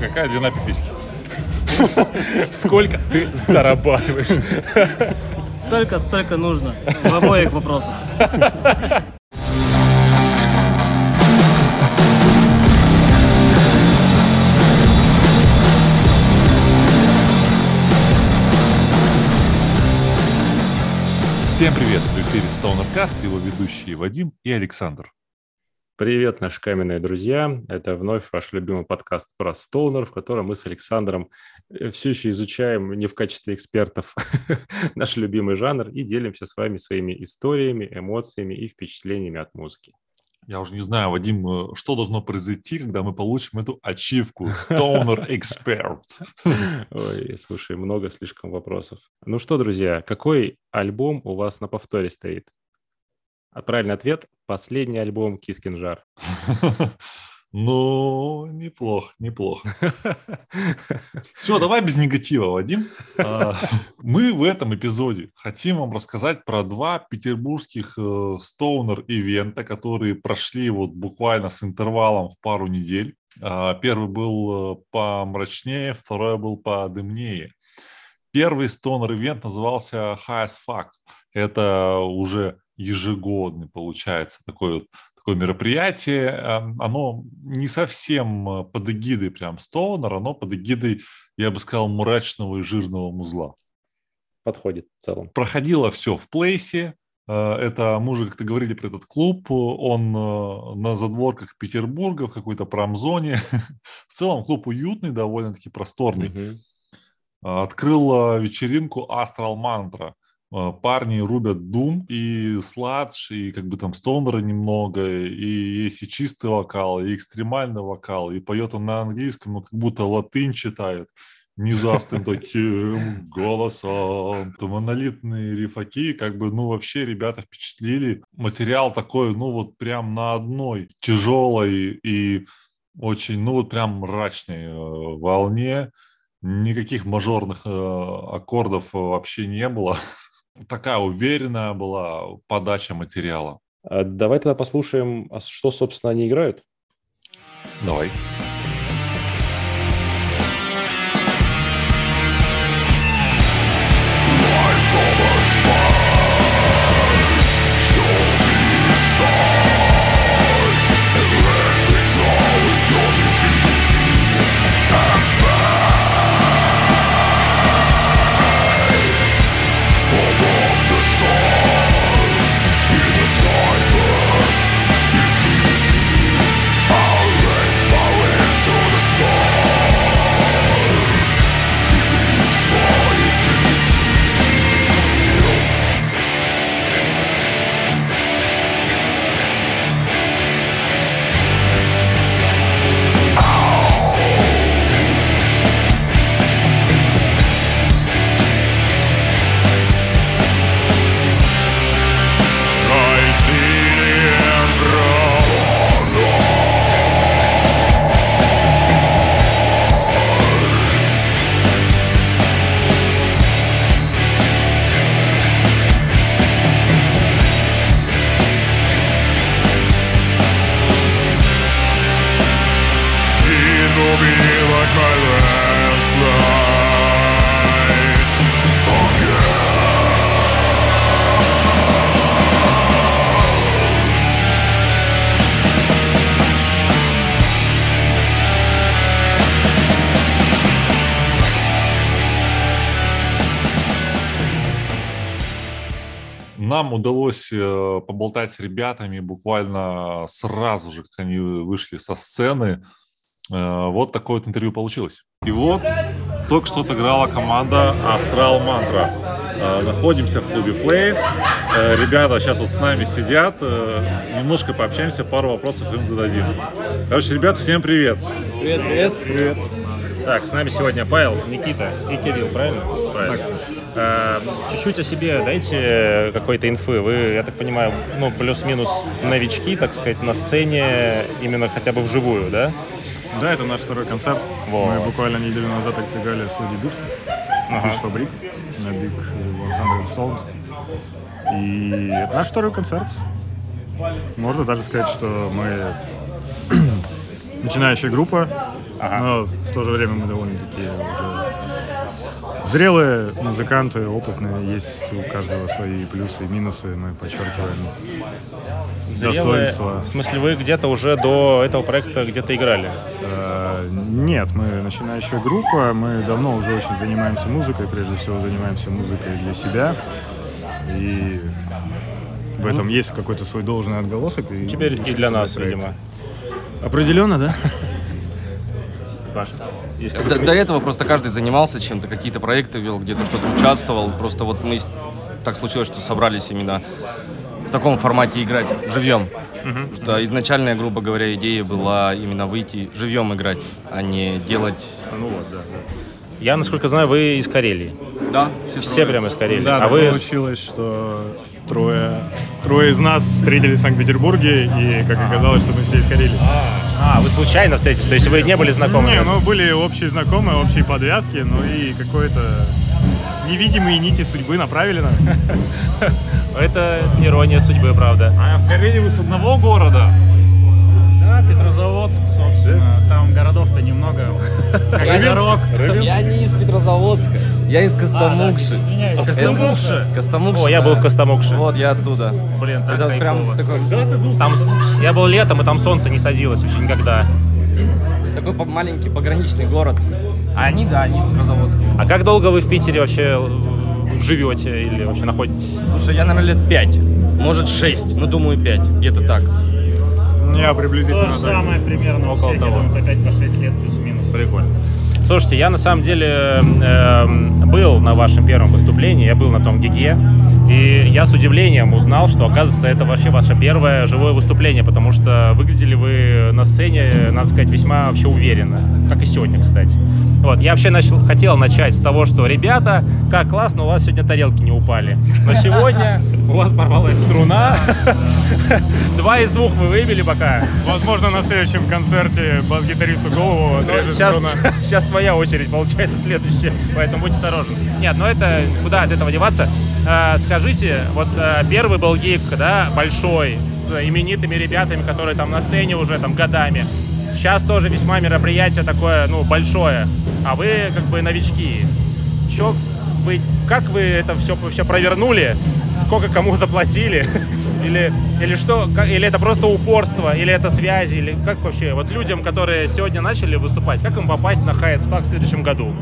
Какая длина пиписьки? Сколько ты зарабатываешь? Столько, столько нужно. В обоих вопросах. Всем привет! В эфире StonerCast, его ведущие Вадим и Александр. Привет, наши каменные друзья. Это вновь ваш любимый подкаст про стоунер, в котором мы с Александром э, все еще изучаем не в качестве экспертов наш любимый жанр и делимся с вами своими историями, эмоциями и впечатлениями от музыки. Я уже не знаю, Вадим, э, что должно произойти, когда мы получим эту ачивку Stoner Expert. Ой, слушай, много слишком вопросов. Ну что, друзья, какой альбом у вас на повторе стоит? А правильный ответ – последний альбом Кискинжар. Ну, неплохо, неплохо. Все, давай без негатива, Вадим. А, мы в этом эпизоде хотим вам рассказать про два петербургских э, стоунер-ивента, которые прошли вот буквально с интервалом в пару недель. А, первый был э, помрачнее, второй был подымнее. Первый стонер-ивент назывался High as Fuck. Это уже ежегодный, получается, такой вот такое мероприятие, эм, оно не совсем э, под эгидой прям Стоунер, оно под эгидой, я бы сказал, мрачного и жирного музла. Подходит в целом. Проходило все в плейсе, э, это мы уже как-то говорили про этот клуб, он э, на задворках Петербурга, в какой-то промзоне. В целом клуб уютный, довольно-таки просторный. Открыл вечеринку Astral Mantra – а, парни рубят Doom и сладж, и как бы там стонера немного, и есть и чистый вокал, и экстремальный вокал, и поет он на английском, но как будто латынь читает низастым таким голосом. То монолитные рифаки, как бы, ну, вообще ребята впечатлили. Материал такой, ну, вот прям на одной тяжелой и очень, ну, вот прям мрачной э, волне. Никаких мажорных э, аккордов вообще не было. такая уверенная была подача материала. А давай тогда послушаем, а что, собственно, они играют. Давай. Нам удалось э, поболтать с ребятами буквально сразу же, как они вышли со сцены. Э, вот такое вот интервью получилось. И вот только что отыграла команда Astral Mantra. Э, находимся в клубе Place. Ребята сейчас вот с нами сидят. Немножко пообщаемся, пару вопросов им зададим. Короче, ребята, всем привет. Привет, привет. Привет. Так, с нами сегодня Павел, Никита и Кирилл, правильно? Правильно. Так. чуть-чуть о себе дайте какой-то инфы. Вы, я так понимаю, ну, плюс-минус новички, так сказать, на сцене, именно хотя бы вживую, да? Да, это наш второй концерт. Вот. Мы буквально неделю назад отыграли свой дебют ага. Fish Fabric на Big 100 Sold. И это наш второй концерт. Можно даже сказать, что мы начинающая группа, но в то же время мы довольно-таки уже зрелые музыканты, опытные. Есть у каждого свои плюсы и минусы. Мы подчеркиваем Зрелые, достоинства. в смысле, вы где-то уже до этого проекта где-то играли? Э, Нет, мы начинающая группа, мы давно уже очень занимаемся музыкой, прежде всего занимаемся музыкой для себя. И в этом есть какой-то свой должный отголосок. И Теперь и для нас, видимо. Определенно, да? Паша, есть До, до этого просто каждый занимался чем-то, какие-то проекты вел, где-то что-то участвовал. Просто вот мы так случилось, что собрались именно в таком формате играть живьем. Потому Что изначальная, грубо говоря, идея была именно выйти живьем играть, а не делать. Ну вот, да. Я, насколько знаю, вы из Карелии. Да, Все прямо из Карелии. Да, а так вы... получилось, что трое, трое из нас встретились в Санкт-Петербурге, и как оказалось, что мы все из Карелии. А, вы случайно встретились, то есть вы не были знакомы? Не, ну были общие знакомые, общие подвязки, ну и какой-то невидимые нити судьбы направили нас. Это ирония судьбы, правда. А в Карелии вы с одного города? Да, Петрозаводск, собственно. Там городов-то немного. Дорог. Я не из Петрозаводска, я из Костомукши. Извиняюсь, Костомукши. Костомукши. О, я был в Костомукше. Вот, я оттуда. Блин, так Это прям такой, Там, я был летом, и там солнце не садилось вообще никогда. такой маленький пограничный город. А они, да, они из Петрозаводска. А как долго вы в Питере вообще э, живете или вообще находитесь? Слушай, я, наверное, лет пять, может шесть, ну думаю пять, где-то так. Я То приблизительно же так. самое примерно у Около всех, я того. думаю, по 5-6 лет плюс-минус. Прикольно. Слушайте, я на самом деле эм, был на вашем первом выступлении, я был на том гиге, и я с удивлением узнал, что, оказывается, это вообще ваше первое живое выступление, потому что выглядели вы на сцене, надо сказать, весьма вообще уверенно, как и сегодня, кстати. Вот, я вообще начал, хотел начать с того, что, ребята, как классно, у вас сегодня тарелки не упали. Но сегодня у вас порвалась струна. Два из двух вы выбили пока. Возможно, на следующем концерте бас-гитаристу голову Ну, отрежет сейчас, струна. сейчас твоя очередь, получается, следующая, поэтому будь осторожен. Нет, но это куда от этого деваться? А, скажите, вот а, первый был гиг, да, большой, с именитыми ребятами, которые там на сцене уже там годами. Сейчас тоже весьма мероприятие такое, ну, большое, а вы как бы новички. Чё, вы, как вы это все вообще провернули? Сколько кому заплатили? Или, или что? Или это просто упорство? Или это связи? Или как вообще? Вот людям, которые сегодня начали выступать, как им попасть на HSFAC в следующем году?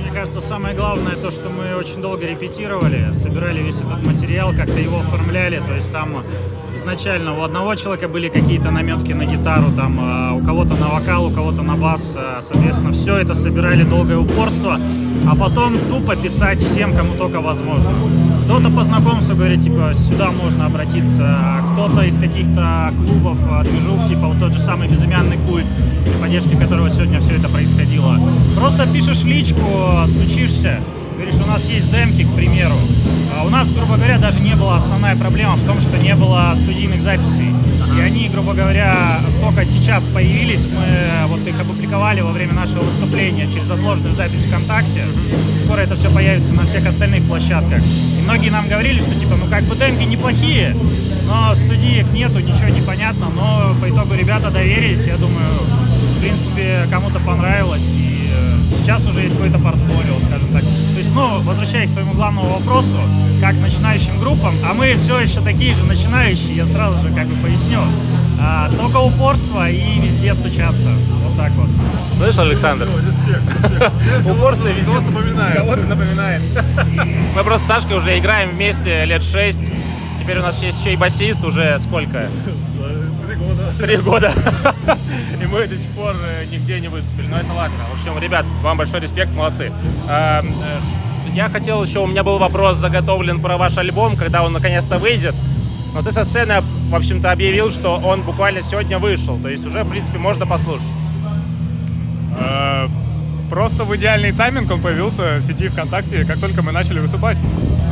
Мне кажется, самое главное то, что мы очень долго репетировали, собирали весь этот материал, как-то его оформляли. То есть там изначально у одного человека были какие-то наметки на гитару, там а, у кого-то на вокал, у кого-то на бас. а, Соответственно, все это собирали долгое упорство, а потом тупо писать всем, кому только возможно. Кто-то по знакомству говорит, типа, сюда можно обратиться, а кто-то из каких-то клубов, движух, типа вот тот же самый безымянный культ, при поддержке которого сегодня все это происходило. Просто пишешь личку, стучишься, говоришь, у нас есть демки, к примеру. А у нас, грубо говоря, даже не была основная проблема в том, что не было студийных записей. И они, грубо говоря, только сейчас появились. Мы вот их опубликовали во время нашего выступления через отложенную запись ВКонтакте. Скоро это все появится на всех остальных площадках. И многие нам говорили, что типа, ну как бы демки неплохие, но студиек нету, ничего не понятно. Но по итогу ребята доверились, я думаю, в принципе, кому-то понравилось. И э, сейчас уже есть какое-то портфолио, скажем так. То есть, ну, возвращаясь к твоему главному вопросу, как начинающим группам, а мы все еще такие же начинающие, я сразу же как бы поясню. А, только упорство и везде стучаться. Вот так вот. Слышь, Александр? Упорство везде напоминает. Кого-то напоминает. Мы просто с Сашкой уже играем вместе лет шесть. Теперь у нас есть еще и басист уже сколько? Три года. Три года. И мы до сих пор э, нигде не выступили. Но это ладно. В общем, ребят, вам большой респект, молодцы. А, э, Я хотел еще, у меня был вопрос заготовлен про ваш альбом, когда он наконец-то выйдет. Но ты со сцены, в общем-то, объявил, что он буквально сегодня вышел. То есть уже, в принципе, можно послушать. Э, Просто в идеальный тайминг он появился в сети ВКонтакте, как только мы начали выступать.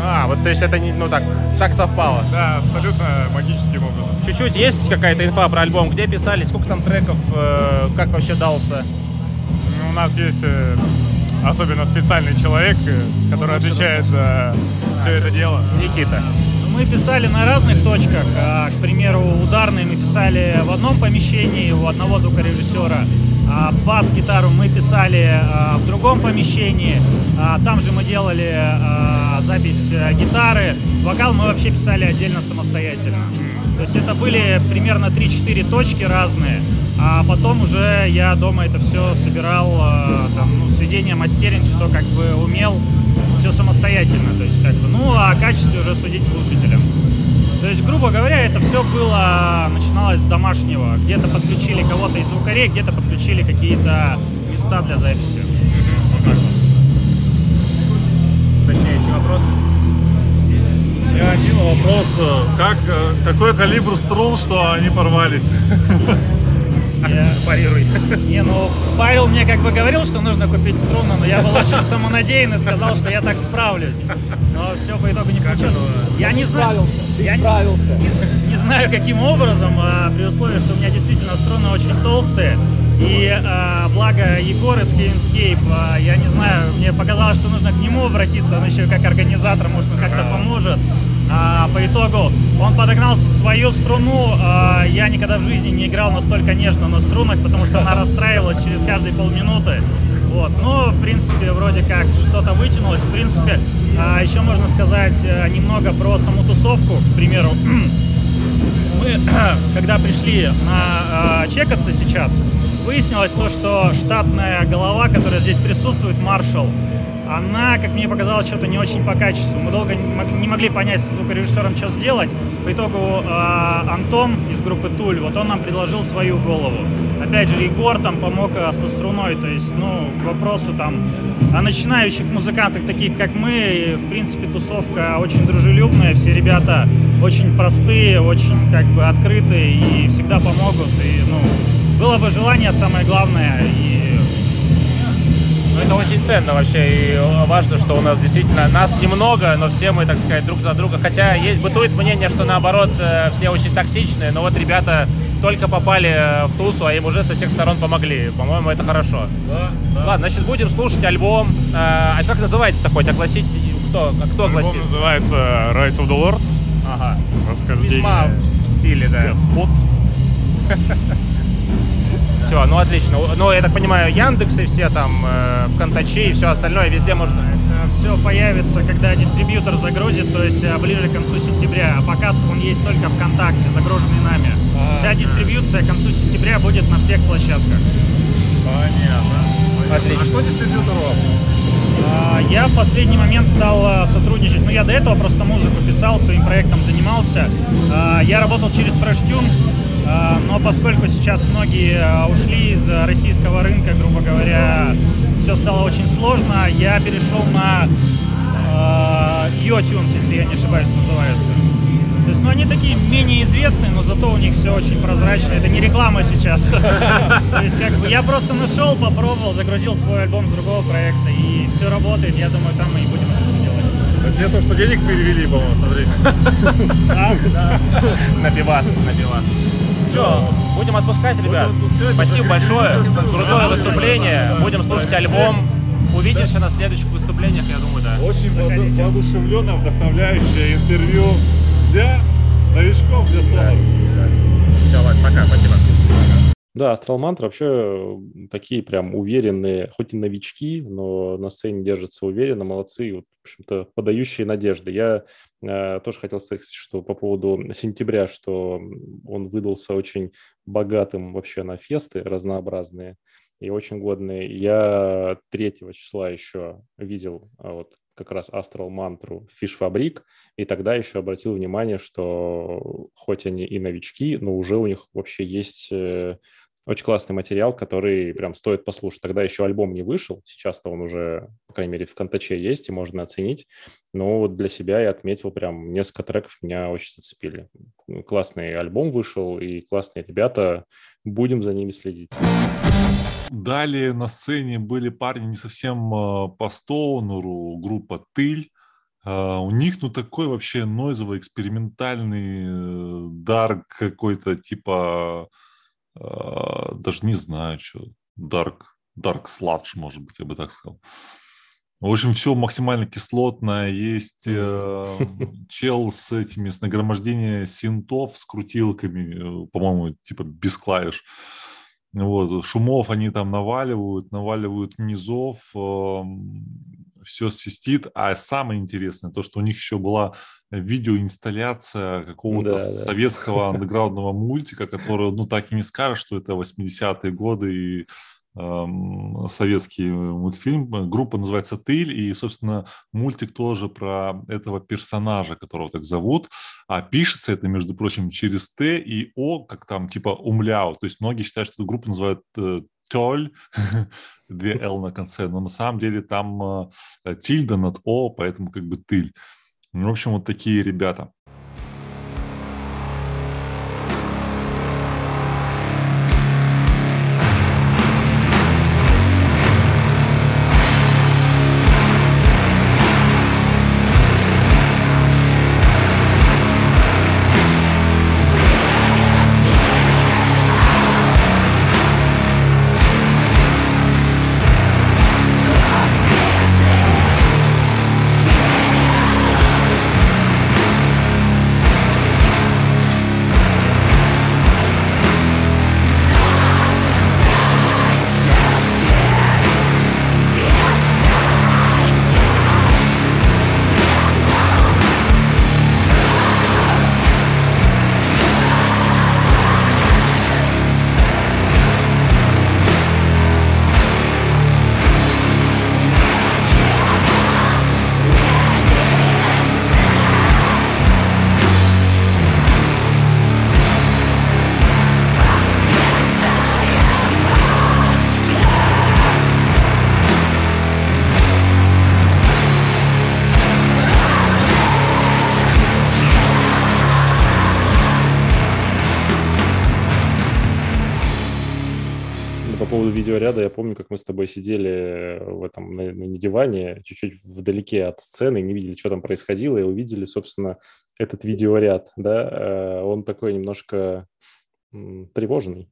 А, вот то есть это не, ну так, так совпало. Да, абсолютно магическим образом. Чуть-чуть есть какая-то инфа про альбом, где писали, сколько там треков, э, как вообще дался? Ну, У нас есть э, особенно специальный человек, э, который отвечает за все это дело. Никита. Ну, мы писали на разных точках. А, к примеру, ударные мы писали в одном помещении у одного звукорежиссера. А бас-гитару мы писали а, в другом помещении. А, там же мы делали а, запись а, гитары. Вокал мы вообще писали отдельно самостоятельно. То есть это были примерно 3-4 точки разные. А потом уже я дома это все собирал, а, там, ну, сведение, мастеринг, что как бы умел, все самостоятельно. То есть как бы, ну, а о качестве уже судить слушателям. То есть, грубо говоря, это все было, начиналось с домашнего. Где-то подключили кого-то из звукарей, где-то подключили какие-то места для записи. Вот так вот. Уточняющий вопрос? И один вопрос. Как, э, какой калибр струн, что они порвались? Я- Парируй. Не, ну, Павел мне как бы говорил, что нужно купить струны, но я был очень самонадеян и сказал, что я так справлюсь. Но все по итогу не получилось. Я не знаю. Я не- Не, не знаю, каким образом, а при условии, что у меня действительно струны очень толстые. И а, благо Егор из Gamescape, а, я не знаю, мне показалось, что нужно к нему обратиться, он еще как организатор, может, он как-то поможет. А, по итогу он подогнал свою струну. а, я никогда в жизни не играл настолько нежно на струнах, потому что она расстраивалась через каждые полминуты. Вот. Но, в принципе, вроде как что-то вытянулось. В принципе, а, еще можно сказать а, немного про саму тусовку. К примеру, мы, когда пришли на э, чекаться сейчас, выяснилось то, что штатная голова, которая здесь присутствует, маршал, она, как мне показалось, что-то не очень по качеству. Мы долго не мог- не могли понять с звукорежиссером, что сделать. По итогу э, Антон из группы Туль, вот он нам предложил свою голову. Опять же, Егор там помог э, со струной. То есть, ну, к вопросу там о начинающих музыкантах, таких как мы, в принципе, тусовка очень дружелюбная. Все ребята очень простые, очень как бы открытые и всегда помогут. И, ну, было бы желание, самое главное, и Ну, это очень ценно вообще, и важно, что у нас действительно нас немного, но все мы, так сказать, друг за друга. Хотя есть бытует мнение, что наоборот э, все очень токсичные, но вот ребята только попали э, в тусу, а им уже со всех сторон помогли. По-моему, это хорошо. Ладно, значит, будем слушать альбом. Э, А как называется такой? Огласить кто? Кто огласит? Альбом называется Rise of the Lords. Ага. Восхождение Весьма в в стиле, да. господ. Все, ну отлично. Ну, я так понимаю, Яндекс и все там, э, ВКонтаче и все остальное, везде можно. все появится, когда дистрибьютор загрузит, то есть э, ближе к концу сентября. А пока он есть только ВКонтакте, загруженный нами. Вся дистрибьюция к концу сентября будет на всех площадках. Понятно. Отлично. А кто дистрибьютор у вас? А, Я в последний момент стал а, сотрудничать, ну я до этого просто музыку писал, своим проектом занимался. А, Я работал через Fresh Tunes, но поскольку сейчас многие а, ушли из а, российского рынка, грубо говоря, все стало очень сложно, я перешел на а, YoTunes, если я не ошибаюсь, называется. То есть, ну, они такие менее известные, но зато у них все очень прозрачно. Это не реклама сейчас. То есть, как бы, я просто нашел, попробовал, загрузил свой альбом с другого проекта, и все работает. Я думаю, там мы и будем это все делать. Это не то, что денег перевели, по-моему, смотри. Да, да. На пивас, на пивас. Все, будем отпускать, ребят. отпускать. Спасибо большое. крутое Крутое выступление. Да. Будем слушать альбом. Увидимся на следующих выступлениях, я думаю, да. Очень Заходите. воодушевленное, вдохновляющее интервью для новичков, для стонеров. Все, ладно, пока, спасибо. Да, Astral Mantra вообще такие прям уверенные, хоть и новички, но на сцене держатся уверенно, молодцы, вот, в общем-то, подающие надежды. Я э, тоже хотел сказать, что по поводу сентября, что он выдался очень богатым вообще на фесты разнообразные и очень годные. Я 3 числа еще видел а, вот как раз Astral Mantra Fish Фабрик, и тогда еще обратил внимание, что хоть они и новички, но уже у них вообще есть э, очень классный материал, который прям стоит послушать. Тогда еще альбом не вышел, сейчас-то он уже, по крайней мере, в Контаче есть и можно оценить. Но вот для себя я отметил прям несколько треков меня очень зацепили. Ну, Классный альбом вышел и классные ребята. Будем за ними следить. Далее на сцене были парни не совсем э, по стоунеру, группа Тыль. А, У них, ну, такой вообще нойзовый, экспериментальный, э, дарк какой-то, типа, а, даже не знаю, что, дарк, дарк сладж, может быть, я бы так сказал. В общем, все максимально кислотное. Есть э, чел с этими, с нагромождением синтов, с крутилками, э, по-моему, типа без клавиш. Вот, шумов они там наваливают, наваливают низов, э, все свистит. А самое интересное, то, что у них еще была видеоинсталляция какого-то да, советского да. андеграундного мультика, который, ну, так и не скажешь, что это 80-е годы и советский мультфильм. Группа называется «Тыль», и, собственно, мультик тоже про этого персонажа, которого так зовут. А пишется это, между прочим, через «Т» и «О», как там, типа «умляу». То есть многие считают, что эту группу называют э, «Тёль», две «Л» на конце, но на самом деле там э, тильда над «О», поэтому как бы «Тыль». Ну, в общем, вот такие ребята. Тобой сидели в этом на, на диване, чуть-чуть вдалеке от сцены, не видели, что там происходило, и увидели, собственно, этот видеоряд, да, э, он такой немножко тревожный.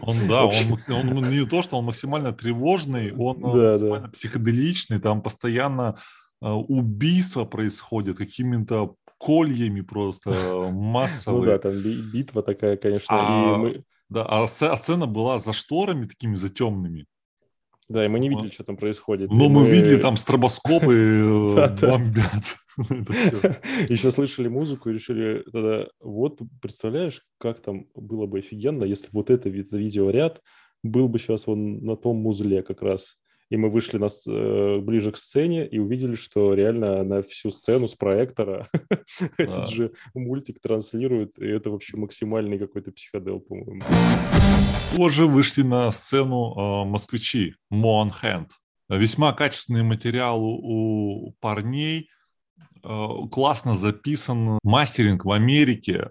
Он, да, он, он не то, что он максимально тревожный, он да, максимально да. психоделичный, там постоянно э, убийства происходят какими-то кольями просто массовые. Ну да, там битва такая, конечно. А, и мы... Да, а, а сцена была за шторами такими затемными. Да, и мы не видели, что там происходит. Но мы, мы видели там стробоскопы э, бомбят. Еще слышали музыку и решили тогда, вот представляешь, как там было бы офигенно, если вот это видеоряд был бы сейчас вон на том музле как раз и мы вышли на, э, ближе к сцене и увидели, что реально на всю сцену с проектора этот же мультик транслирует, и это вообще максимальный какой-то психодел, по-моему. Позже вышли на сцену э, москвичи Moon Hand. Весьма качественный материал у парней, э, классно записан мастеринг в Америке,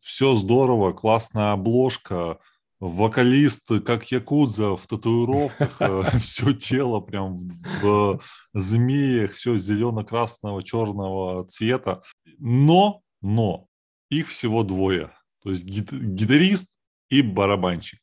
все здорово, классная обложка, вокалист, как Якудза в татуировках, э, все тело прям в, змеях, все зелено-красного, черного цвета. Но, но, их всего двое. То есть гитарист и барабанщик.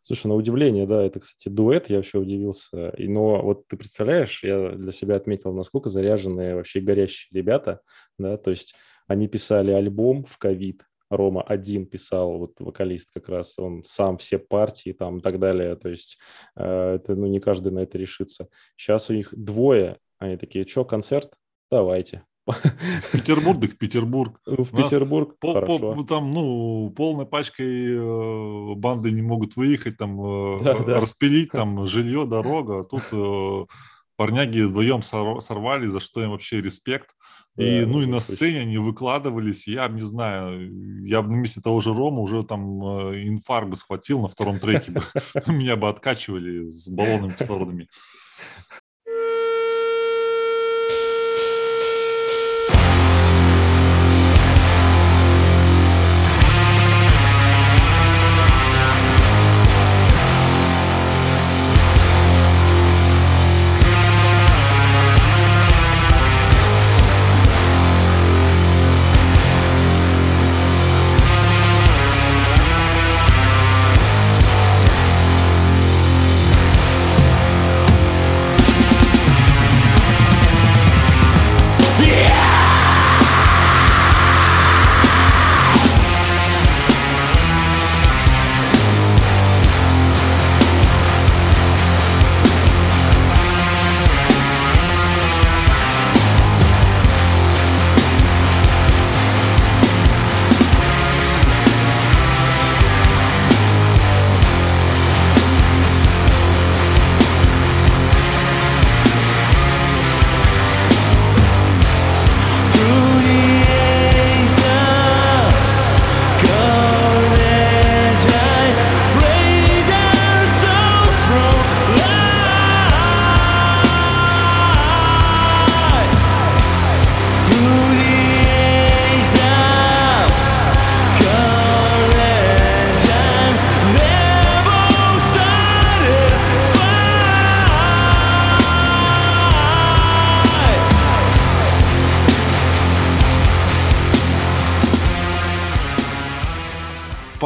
Слушай, на удивление, да, это, кстати, дуэт, я вообще удивился. И, но вот ты представляешь, я для себя отметил, насколько заряженные вообще горящие ребята, да, то есть они писали альбом в ковид, Рома один писал, вот вокалист как раз, он сам все партии там и так далее, то есть э, это, ну, не каждый на это решится. Сейчас у них двое, они такие, что, концерт? Давайте. В Петербург, так в Петербург. Ну, в Петербург, по, хорошо. По, там, ну, полной пачкой э, банды не могут выехать, там, э, да, да. распилить, там, жилье, дорога. Тут э, парняги вдвоем сорвали, за что им вообще респект. И, да, ну, и на сцене они выкладывались, я не знаю, я бы на месте того же Рома уже там э, инфаркт схватил на втором треке, меня бы откачивали с баллонами кислородами.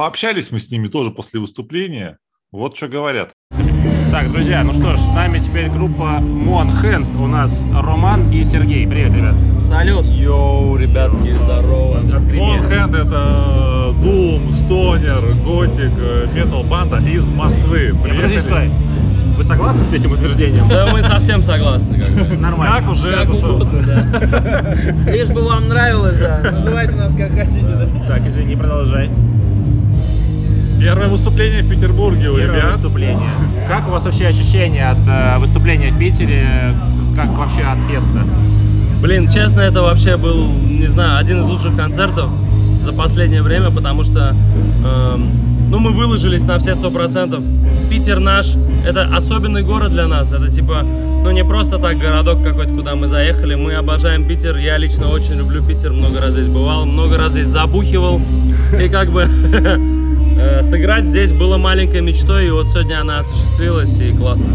Пообщались мы с ними тоже после выступления. Вот что говорят. Так, друзья, ну что ж, с нами теперь группа Moanhand. У нас Роман и Сергей. Привет, ребят. Салют! Yo, ребятки, здорово! Moanhand это Doom, Stoner, Gothic, metal банда из Москвы. Подожди, Приехали. стой. Вы согласны с этим утверждением? Да мы совсем согласны, как бы. Нормально. Как уже Как это угодно, да. Лишь бы вам нравилось, да. Называйте нас как хотите, да. Так, извини, продолжай. Первое выступление в Петербурге у Первое ребят. выступление. Как у вас вообще ощущения от э, выступления в Питере? Как вообще от феста? Блин, честно, это вообще был, не знаю, один из лучших концертов за последнее время, потому что, эм, ну, мы выложились на все сто процентов. Питер наш, это особенный город для нас, это типа, ну, не просто так городок какой-то, куда мы заехали, мы обожаем Питер, я лично очень люблю Питер, много раз здесь бывал, много раз здесь забухивал, и как бы э, сыграть здесь было маленькой мечтой, и вот сегодня она осуществилась, и классно.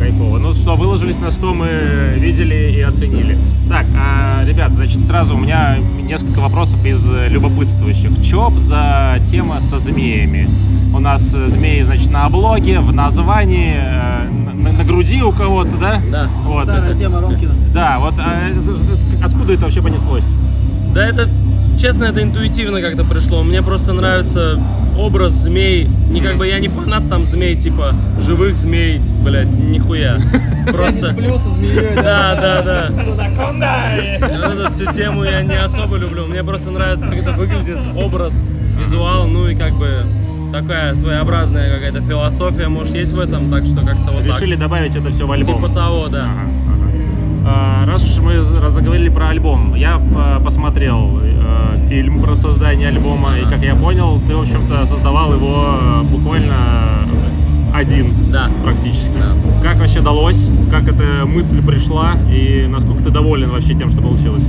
Кайфово. Ну что, выложились на 100, мы видели и оценили. Так, а, ребят, значит, сразу у меня несколько вопросов из э, любопытствующих. Чё за тема со змеями? У нас э, змеи, значит, на облоге, в названии, э, на, на груди у кого-то, да? Да. Вот. Старая тема Ромкина. Да, вот а, откуда это вообще понеслось? Да это, честно, это интуитивно как-то пришло. Мне просто нравится образ змей. Не как бы я не фанат там змей, типа живых змей, блядь, нихуя. Просто... со змеей, Да, да, да. Вот Эту всю тему я не особо люблю. Мне просто нравится, как это выглядит, образ, визуал, ну и как бы такая своеобразная какая-то философия, может, есть в этом, так что как-то вот Решили добавить это все в альбом. Типа того, да. Ага, Раз уж мы заговорили про альбом, я э, посмотрел э, фильм про создание альбома, и как я понял, ты, в общем-то, создавал его э, буквально один Да. практически. Да. Как вообще далось? Как эта мысль пришла? И насколько ты доволен вообще тем, что получилось?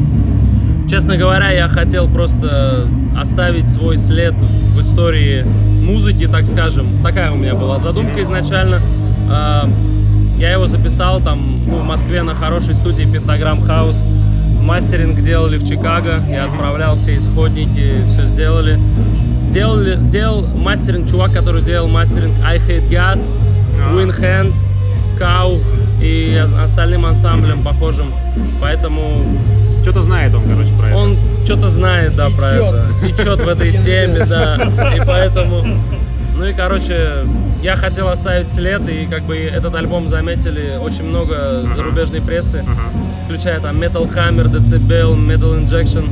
Честно говоря, я хотел просто оставить свой след в истории музыки, так скажем. Такая у меня была задумка изначально. А, Я его записал там ну, в Москве на хорошей студии Pentagram House. Мастеринг делали в Чикаго. Я отправлял все исходники, все сделали. Делали, делал мастеринг чувак, который делал мастеринг I Hate God, Win Hand, Cow и ос- остальным ансамблем похожим. Поэтому Что-то знает он, короче, про это. он что-то знает, да, про Сечет. это. Сечет в этой теме, да. И поэтому... Ну и, короче, я хотел оставить след, и как бы этот альбом заметили очень много зарубежной прессы, включая там Metal Hammer, Decibel, Metal Injection.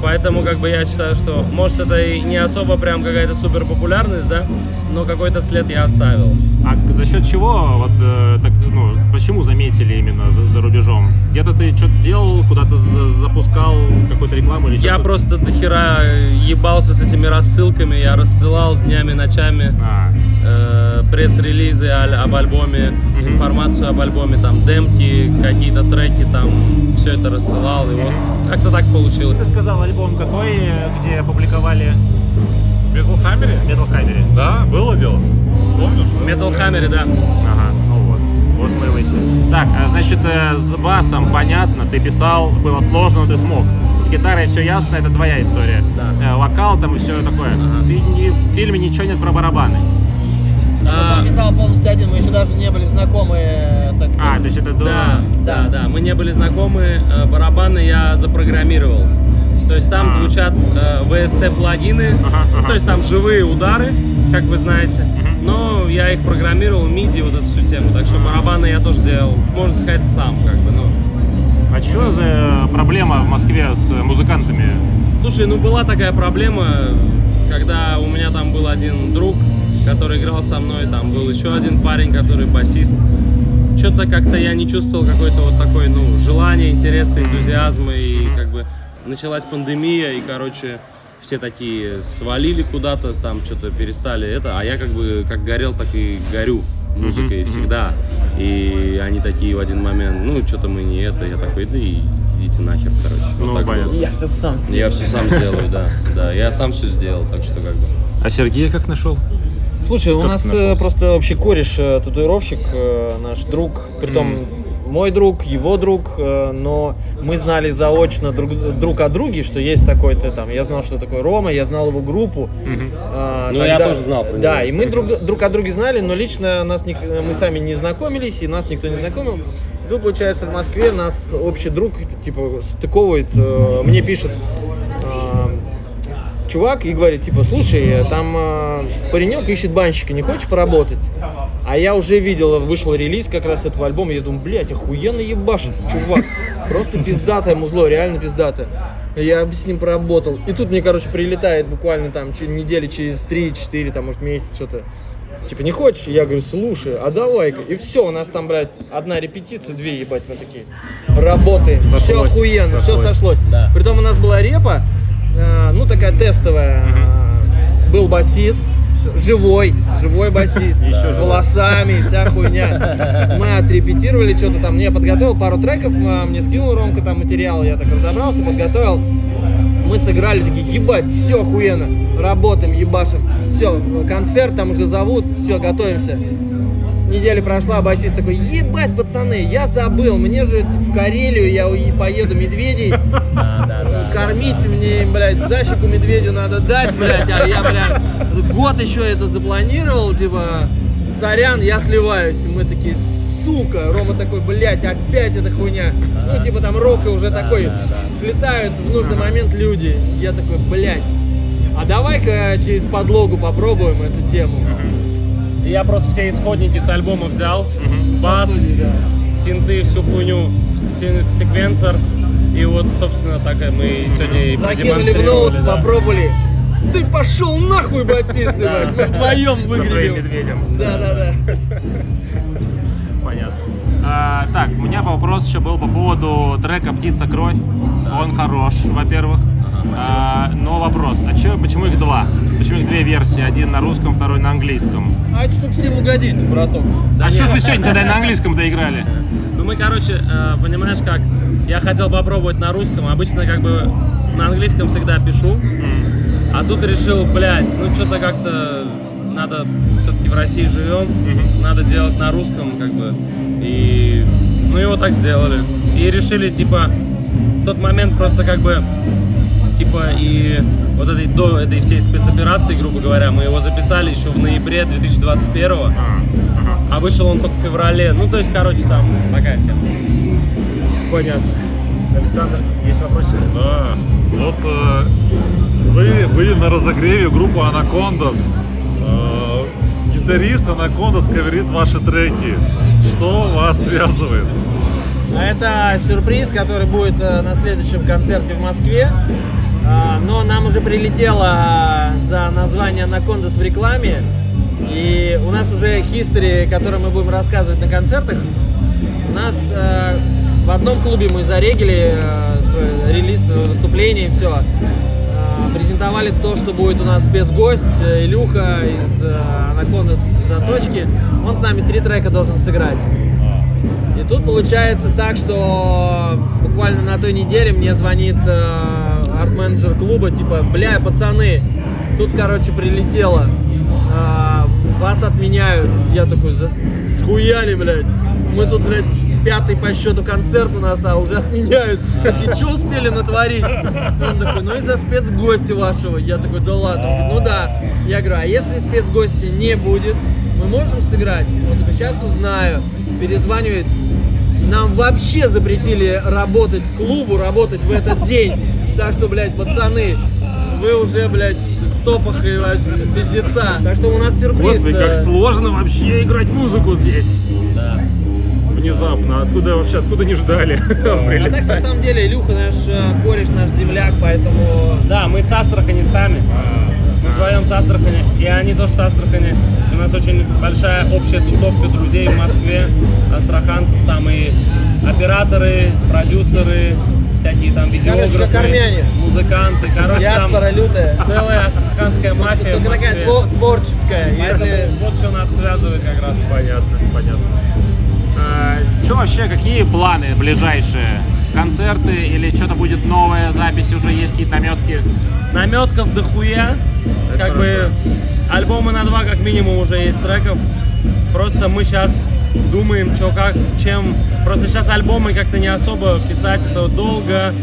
Поэтому как бы я считаю, что может это и не особо прям какая-то супер популярность, да, но какой-то след я оставил. А за счет чего, вот, э, так, ну, почему заметили именно за, за рубежом? Где-то ты что-то делал, куда-то за- запускал какую-то рекламу или Я что-то? просто дохера ебался с этими рассылками, я рассылал днями, ночами. А, э, пресс-релизы об альбоме, информацию об альбоме, там демки, какие-то треки, там все это рассылал, и вот как-то так получилось. ты сказал, альбом какой, где опубликовали В Metal Hammer? в Metal Hammer? Да, было дело. Помнишь? Metal Hammer, да. Ага, вот. Вот мы и выяснили. Так, а, значит, э, с басом понятно, ты писал, было сложно, но ты смог. С гитарой все ясно, это твоя история. Да. Э, Вокал там и все такое. Ага. Ты не- в фильме ничего нет про барабаны. Я А, написал полностью один, мы еще даже не были знакомы, э, так А, сказать. то есть это да, да, Да. да, мы не были знакомы, барабаны я запрограммировал. То есть там А. звучат э, VST плагины, Ага, ага. то есть там живые удары, как вы знаете, но я их программировал, MIDI, вот эту всю тему, так что барабаны я тоже делал, можно сказать, сам, как бы, ну. А что за проблема в Москве с музыкантами? Слушай, ну была такая проблема, когда у меня там был один друг, который играл со мной, там был еще один парень, который басист. Что-то как-то я не чувствовал какой-то вот такой, ну, желания, интереса, энтузиазма, и как бы началась пандемия, и, короче, все такие свалили куда-то, там что-то перестали это, а я как бы как горел, так и горю музыкой всегда. И они такие в один момент, ну, что-то мы не это, я такой, да и идите нахер, короче. Вот Ну, так понятно. было. Я все сам сделал. Я все сам сделаю, да. Да, я сам все сделал, так что как бы. А Сергей как нашел? Слушай, у Как нас ты э, нашелся? просто общий кореш, э, татуировщик, э, наш друг, притом мой друг, его друг, э, но мы знали заочно друг, друг о друге, что есть такой-то там. Я знал, что такое Рома, я знал его группу. А, Ну, я тоже знал про Да, него, и мы друг, друг о друге знали, но лично нас ник- мы сами не знакомились, и нас никто не знакомил. Ну, получается, в Москве нас общий друг, типа, стыковывает, э, мне пишет, э, чувак и говорит, типа, слушай, там э, паренек ищет банщика, не хочешь поработать? А я уже видел, вышел релиз как раз этого альбома, я думаю, блядь, охуенно ебашит, чувак. Просто пиздатое музло, реально пиздатое. Я с ним поработал. И тут мне, короче, прилетает буквально там че- недели через 3-4, там, может, месяц, что-то. Типа, не хочешь? Я говорю, слушай, а давай-ка. И все, у нас там, блядь, одна репетиция, две, ебать, мы такие. Все Сошлось, охуенно, все сошлось. сошлось. Да. Притом у нас была репа, э, ну, такая тестовая. Э, Был басист, живой, живой басист, с волосами, вся хуйня. Мы отрепетировали что-то там, я подготовил пару треков, а, мне скинул Ромка там материал, я так разобрался, подготовил. Мы сыграли, такие, ебать, все охуенно, работаем, ебашим. Все, концерт там уже зовут, все, готовимся. Неделя прошла, а басист такой, ебать, пацаны, я забыл, мне же в Карелию я поеду медведей кормить мне, блядь, защику медведю надо дать, блядь, а я, блядь, год еще это запланировал, типа, сорян, я сливаюсь. И мы такие, сука, Рома такой, блядь, опять эта хуйня. Ну, типа, там Рока уже такой, слетают в нужный момент люди. Я такой, блядь, а давай-ка через подлогу попробуем эту тему. И Я просто все исходники с альбома взял, Со бас, студии, да. синты, всю хуйню, секвенсор. И вот, собственно, так мы сегодня и Закинули в ноут, да. попробовали. Ты пошел нахуй, басист, Да. мы вдвоем Со своим выглядим. медведем. Да, да, да. Понятно. А, так, у меня вопрос еще был по поводу трека «Птица кровь». Он хорош, во-первых. А, но вопрос, а чё, почему их два? Почему их две версии? Один на русском, второй на английском. А это чтоб всем угодить, браток. а что ж вы сегодня тогда на английском доиграли? Ну мы, короче, э, понимаешь как, я хотел попробовать на русском, обычно как бы на английском всегда пишу, а тут решил, блядь, ну что-то как-то надо, все-таки в России живем, надо делать на русском, как бы, и, ну его так сделали. И решили, типа, в тот момент просто как бы, типа, и вот этой, до этой всей спецоперации, грубо говоря, мы его записали еще в ноябре 2021 а вышел он только в феврале. Ну, то есть, короче, там такая тема. Понятно. Александр, есть вопросы? Да. Вот э, вы были на разогреве группы Анакондас. Э, гитарист Анакондас каверит ваши треки. Что вас связывает? А Это сюрприз, который будет э, на следующем концерте в Москве. А, Но нам уже прилетело за название Анакондас в рекламе. И у нас уже history, который мы будем рассказывать на концертах. У нас э, в одном клубе мы зарегили э, свой релиз, э, выступление и все. презентовали то, что будет у нас спецгость э, Илюха из Анакондас Заточки. Он с нами три трека должен сыграть. И тут получается так, что буквально на той неделе мне звонит э, арт-менеджер клуба, типа, бля, пацаны, тут, короче, прилетело, э, вас отменяют. Я такой, «За- схуяли, блядь, мы тут, блядь, пятый по счету концерт у нас, а уже отменяют. Такие, что успели натворить? Он такой, ну из-за спецгостя вашего. Я такой, да ладно. Он говорит, ну да. Я говорю, а если спецгостя не будет, мы можем сыграть? Он такой, сейчас узнаю. Перезванивает, нам вообще запретили работать клубу, работать в этот день. Так что, блядь, пацаны, вы уже, блядь, в топах и блядь, пиздеца. Так что у нас сюрприз. Господи, как э, сложно вообще играть музыку здесь. Внезапно. Откуда вообще, откуда не ждали? А так, на самом деле, Илюха наш э, кореш, наш земляк, поэтому... Да, мы с Астрахани сами. Мы вдвоем с Астрахани, и они тоже с Астрахани. У нас очень большая общая тусовка друзей в Москве, астраханцев, там и операторы, продюсеры, всякие там видеографы, как армяне. музыканты. Короче, там Диаспора лютая. целая астраханская мафия Только такая творческая. Поэтому Если... вот что нас связывает как раз. Понятно, понятно. что вообще, какие планы ближайшие? Концерты или что-то будет новая запись, уже есть какие-то наметки? Наметков дохуя. Как бы альбома на два как минимум уже есть треков. Просто мы сейчас думаем, что как, чем. Просто сейчас альбомы как-то не особо писать, это долго.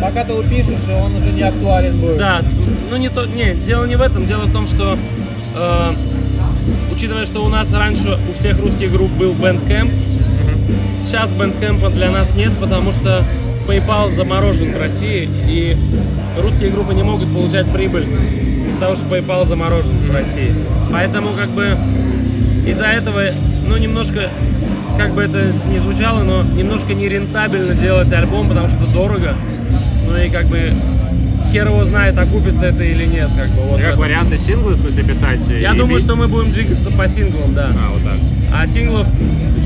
Пока ты его пишешь, он уже не актуален будет. Да, ну не то, не, дело не в этом, дело в том, что э, учитывая, что у нас раньше у всех русских групп был Bandcamp, сейчас Bandcamp для нас нет, потому что PayPal заморожен в России, и русские группы не могут получать прибыль из того, что PayPal заморожен в России. Поэтому как бы из-за этого, ну немножко, как бы это ни звучало, но немножко нерентабельно делать альбом, потому что это дорого. Ну и как бы хер его знает, окупится это или нет. Как бы, вот Как это. варианты синглы, в смысле, писать? Я и думаю, бить? что мы будем двигаться по синглам, да. А, вот так. А синглов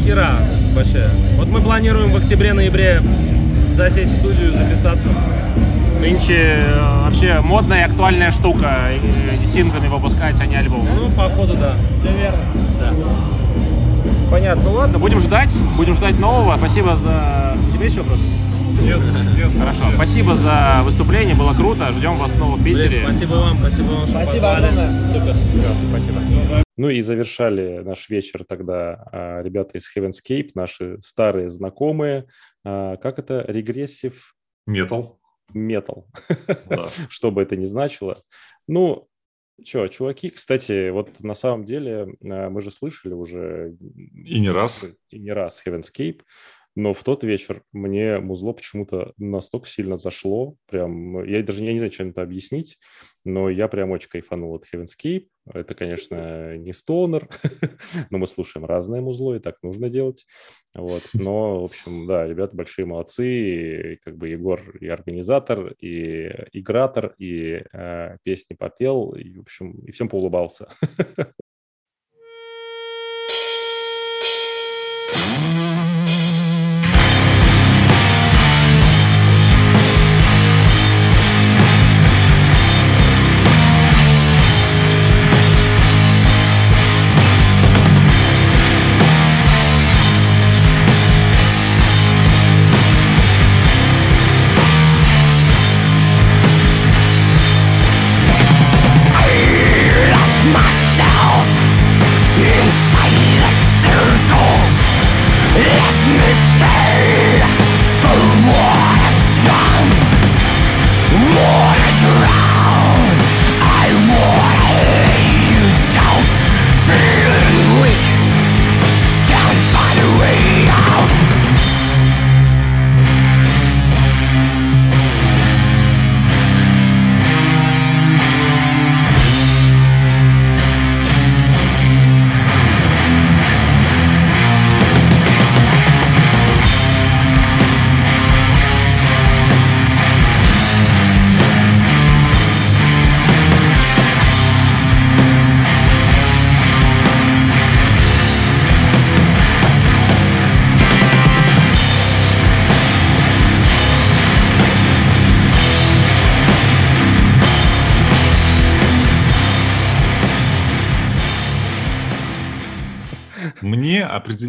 хера вообще. Вот мы планируем в октябре-ноябре засесть в студию, записаться. Нынче э, вообще модная и актуальная штука э, синглами выпускать, а не альбомы. Ну, походу, да. Все верно. Понятно. Ладно, будем ждать. Будем ждать нового. Спасибо за... У тебя есть вопрос? Нет, нет. Хорошо. Спасибо за выступление. Было круто. Ждем вас снова в Питере. Блин, спасибо вам, спасибо вам, что Спасибо позвали. огромное. Супер. Всё, спасибо. Ну и завершали наш вечер тогда а, ребята из Heavenscape, наши старые знакомые. А, Как это? Регрессив Метал. метал. Да. что бы это ни значило. Ну, что, чуваки, кстати, вот на самом деле э, мы же слышали уже И не раз. и не раз Heavenscape, но в тот вечер мне музло почему-то настолько сильно зашло, прям, я даже я не знаю, чем это объяснить, но я прям очень кайфанул от Heavenscape. Это, конечно, не стонер, но мы слушаем разное музло, и так нужно делать. Вот. Но, в общем, да, ребята большие молодцы, и как бы Егор и организатор, и игратор, и э, песни попел, и, в общем, и всем поулыбался.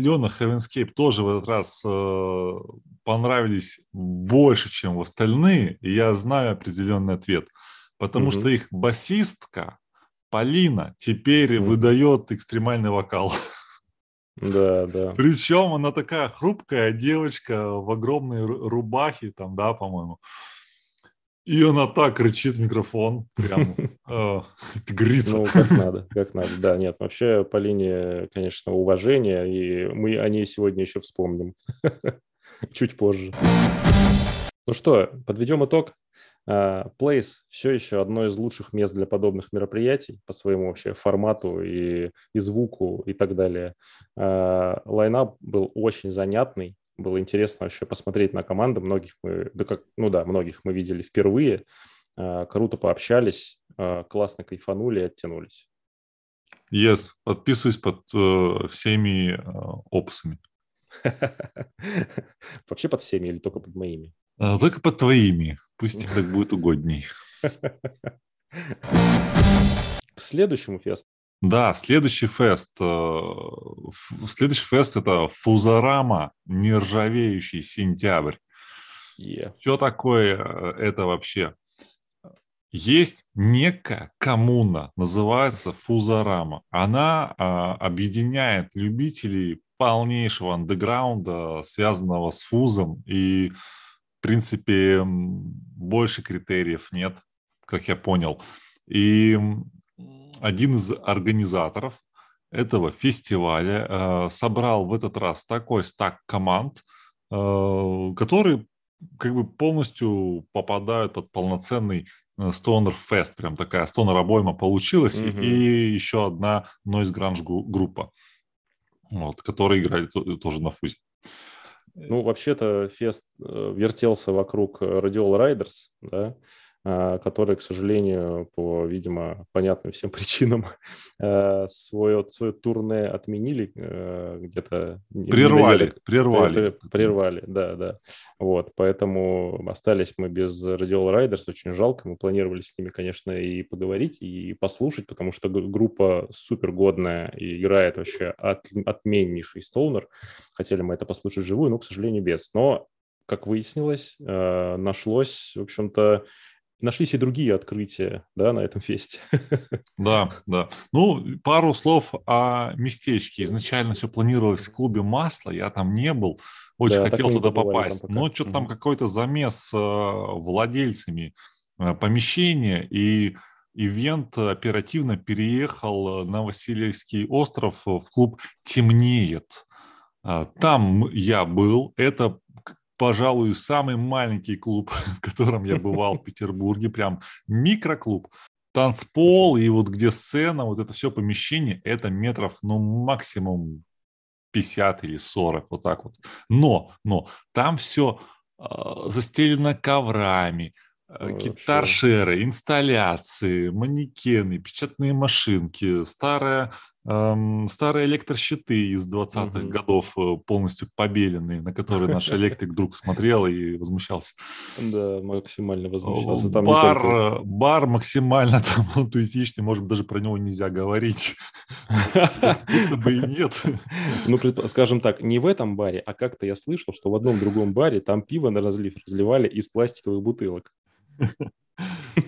определенно Heavenscape тоже в этот раз э, понравились больше, чем в остальные, и я знаю определенный ответ. Потому Мгм. что их басистка Полина теперь выдает экстремальный вокал. Да, да. Причем она такая хрупкая девочка в огромной ру- рубахе, там, да, по-моему. И она так кричит в микрофон, прям тигрица. Ну, как надо, как надо. Да, нет, вообще по линии, конечно, уважения, и мы о ней сегодня еще вспомним. Чуть позже. Ну что, подведем итог. А, Place все еще одно из лучших мест для подобных мероприятий по своему вообще формату и, и звуку и так далее. А, Лайнап был очень занятный, было интересно вообще посмотреть на команды. Многих мы, да как, ну да, многих мы видели впервые. А, Круто пообщались, а, классно кайфанули и оттянулись. Yes, подписываюсь под э, всеми э, опусами. Вообще под всеми или только под моими? Только под твоими. Пусть тебе так будет угодней. К следующему фесту. Да, следующий фест. э, Следующий фест это Фузарама, нержавеющий сентябрь. Е. Что такое э, это вообще? Есть некая коммуна, называется Фузарама. Она а, объединяет любителей полнейшего андеграунда, связанного с фузом, и, в принципе, больше критериев нет, как я понял. И один из организаторов этого фестиваля э, собрал в этот раз такой стак команд, э, которые как бы полностью попадают под полноценный Stoner Fest, прям такая Stoner обойма получилась, mm-hmm. и еще одна Noise Grunge группа, вот, которая играет тоже на фузе. Ну, вообще-то фест э, вертелся вокруг Radial Riders, да, а, которые, к сожалению, по, видимо, понятным всем причинам, э, свое, свое турне отменили э, где-то. Прервали, прервали. Прервали, да, да. Вот, поэтому остались мы без Radial Riders, очень жалко. Мы планировали с ними, конечно, и поговорить, и послушать, потому что группа супер годная и играет вообще от, отменнейший стоунер. Хотели мы это послушать вживую, но, к сожалению, без. Но как выяснилось, э, нашлось, в общем-то, нашлись и другие открытия да, на этом фесте. Да, да. Ну, пару слов о местечке. Изначально все планировалось в клубе «Масло», я там не был, очень да, хотел туда попасть. Но что-то там какой-то замес с владельцами э, помещения, и ивент оперативно переехал на Васильевский остров в клуб «Темнеет». А, там я был, это пожалуй, самый маленький клуб, в котором я бывал в Петербурге, прям микроклуб. Танцпол и вот где сцена, вот это все помещение, это метров, ну, максимум 50 или 40, вот так вот. Но, но там все э, застелено коврами, э, гитар-шеры, инсталляции, манекены, печатные машинки, старая старые электрощиты из 20-х угу. годов, э, полностью побеленные, на которые наш электрик друг смотрел и возмущался. Да, максимально возмущался. Там бар, только... бар максимально там туетичный, может быть, даже про него нельзя говорить. бы и нет. Ну, скажем так, не в этом баре, а как-то я слышал, что в одном другом баре там пиво на разлив разливали из пластиковых бутылок.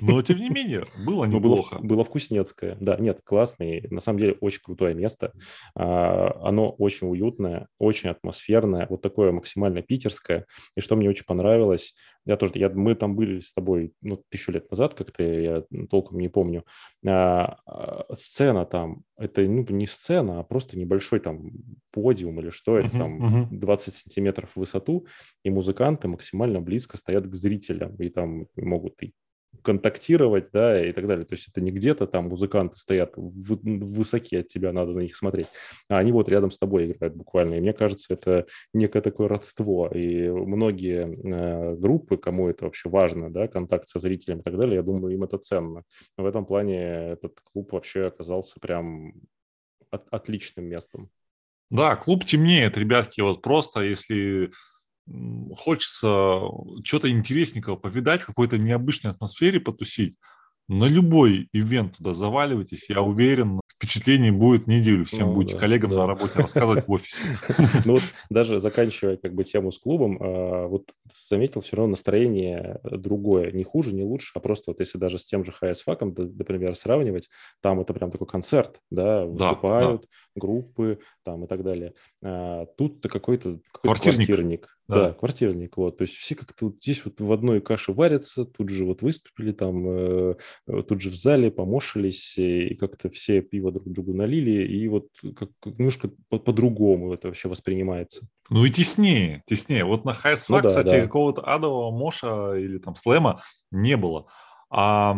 Но, тем не менее, было ну, неплохо. Было, было вкуснецкое. Да, нет, классный. На самом деле, очень крутое место. А, оно очень уютное, очень атмосферное, вот такое максимально питерское. И что мне очень понравилось, я тоже, я, мы там были с тобой ну, тысячу лет назад, как-то я толком не помню. А, а, сцена там, это ну, не сцена, а просто небольшой там подиум или что это, uh-huh, там uh-huh. 20 сантиметров в высоту, и музыканты максимально близко стоят к зрителям, и там могут и контактировать, да, и так далее. То есть это не где-то там музыканты стоят в, высоки от тебя, надо на них смотреть, а они вот рядом с тобой играют буквально. И мне кажется, это некое такое родство. И многие э, группы, кому это вообще важно, да, контакт со зрителем и так далее, я думаю, им это ценно. В этом плане этот клуб вообще оказался прям от, отличным местом. Да, клуб темнеет, ребятки, вот просто если хочется что-то интересненького повидать, в какой-то необычной атмосфере потусить, на любой ивент туда заваливайтесь, я уверен, впечатлений будет неделю. Всем ну, будете да, коллегам да. на работе рассказывать в офисе. Ну вот даже заканчивая как бы тему с клубом, а, вот заметил все равно настроение другое, не хуже, не лучше, а просто вот если даже с тем же HS факом, например, сравнивать, там это прям такой концерт, да, выступают группы там и так далее. А, тут-то какой-то квартирник. квартирник. Да. да, квартирник. Вот. То есть все как-то вот здесь вот в одной каше варятся, тут же вот выступили там, э, тут же в зале помошились, и как-то все пиво друг другу налили, и вот как, немножко по- по-другому это вообще воспринимается. Ну и теснее, теснее. Вот на Хайс ну, да, кстати, да. какого-то адового моша или там слэма не было. А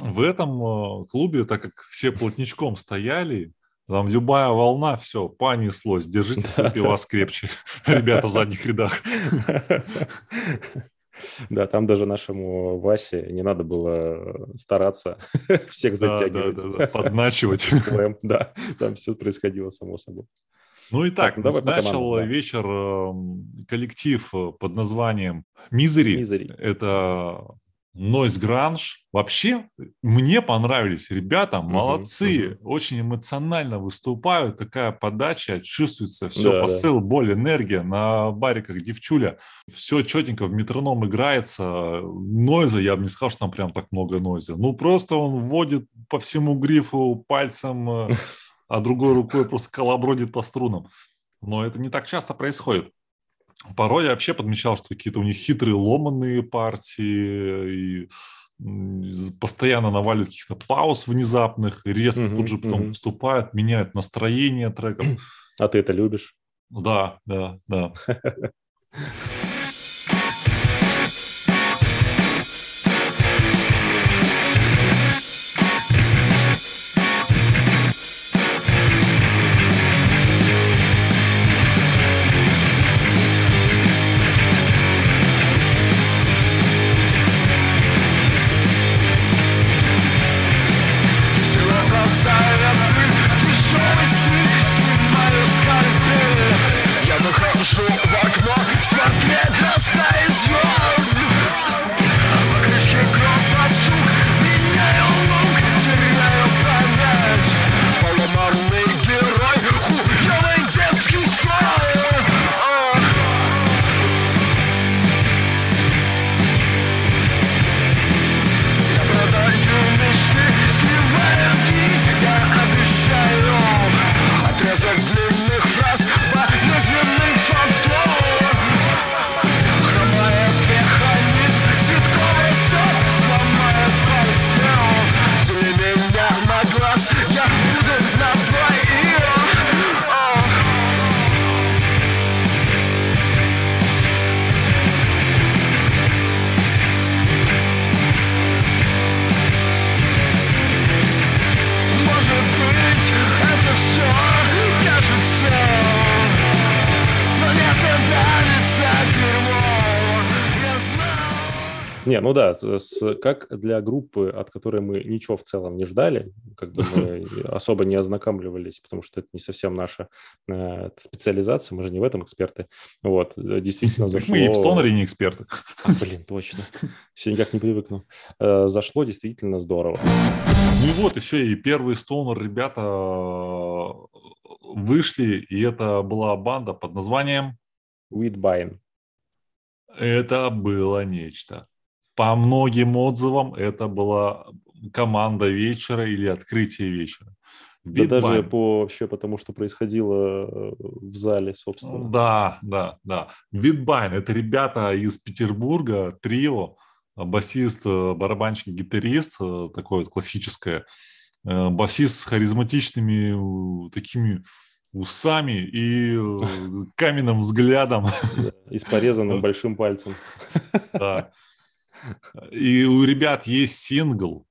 в этом э, клубе, так как все плотничком стояли, там любая волна, все, понеслось. Держите свои пива скрепче, ребята в задних рядах. Да, там даже нашему Васе не надо было стараться всех затягивать. Да, да, да, подначивать. Да, там все происходило само собой. Ну и так, так давай начал да. вечер эм, коллектив э, под названием Мизери. Misery. Это Noise Grunge. Вообще, мне понравились ребята, молодцы, uh-huh, очень эмоционально выступают, такая подача, чувствуется все, да, посыл, да. боль, энергия, на бариках девчуля, все четенько в метроном играется, нойза, я бы не сказал, что там прям так много нойза, ну просто он вводит по всему грифу пальцем, э, а другой рукой просто колобродит по струнам. Но это не так часто происходит. Порой я вообще подмечал, что какие-то у них хитрые ломанные партии, и постоянно наваливают каких-то пауз внезапных, резко mm-hmm, тут же потом mm-hmm. вступают, меняют настроение треков. А ты это любишь? Да, да, да. да, с, как для группы, от которой мы ничего в целом не ждали, как бы мы особо не ознакомливались, потому что это не совсем наша э, специализация, мы же не в этом эксперты. Вот, э, действительно зашло... Мы и в стоноре не эксперты. А, блин, точно. Все никак не привыкну. Э, зашло действительно здорово. Ну и вот, и все, и первые стонер ребята э, вышли, и это была банда под названием... Whitbine. Это было нечто по многим отзывам это была команда вечера или открытие вечера. Да даже по вообще потому, что происходило э, в зале, собственно. Да, да, да. Whitbine – это ребята из Петербурга, трио, басист, э, барабанщик, гитарист, э, такое вот классическое. Басист с харизматичными такими усами и каменным взглядом. И с порезанным большим пальцем. Да. И у ребят есть сингл,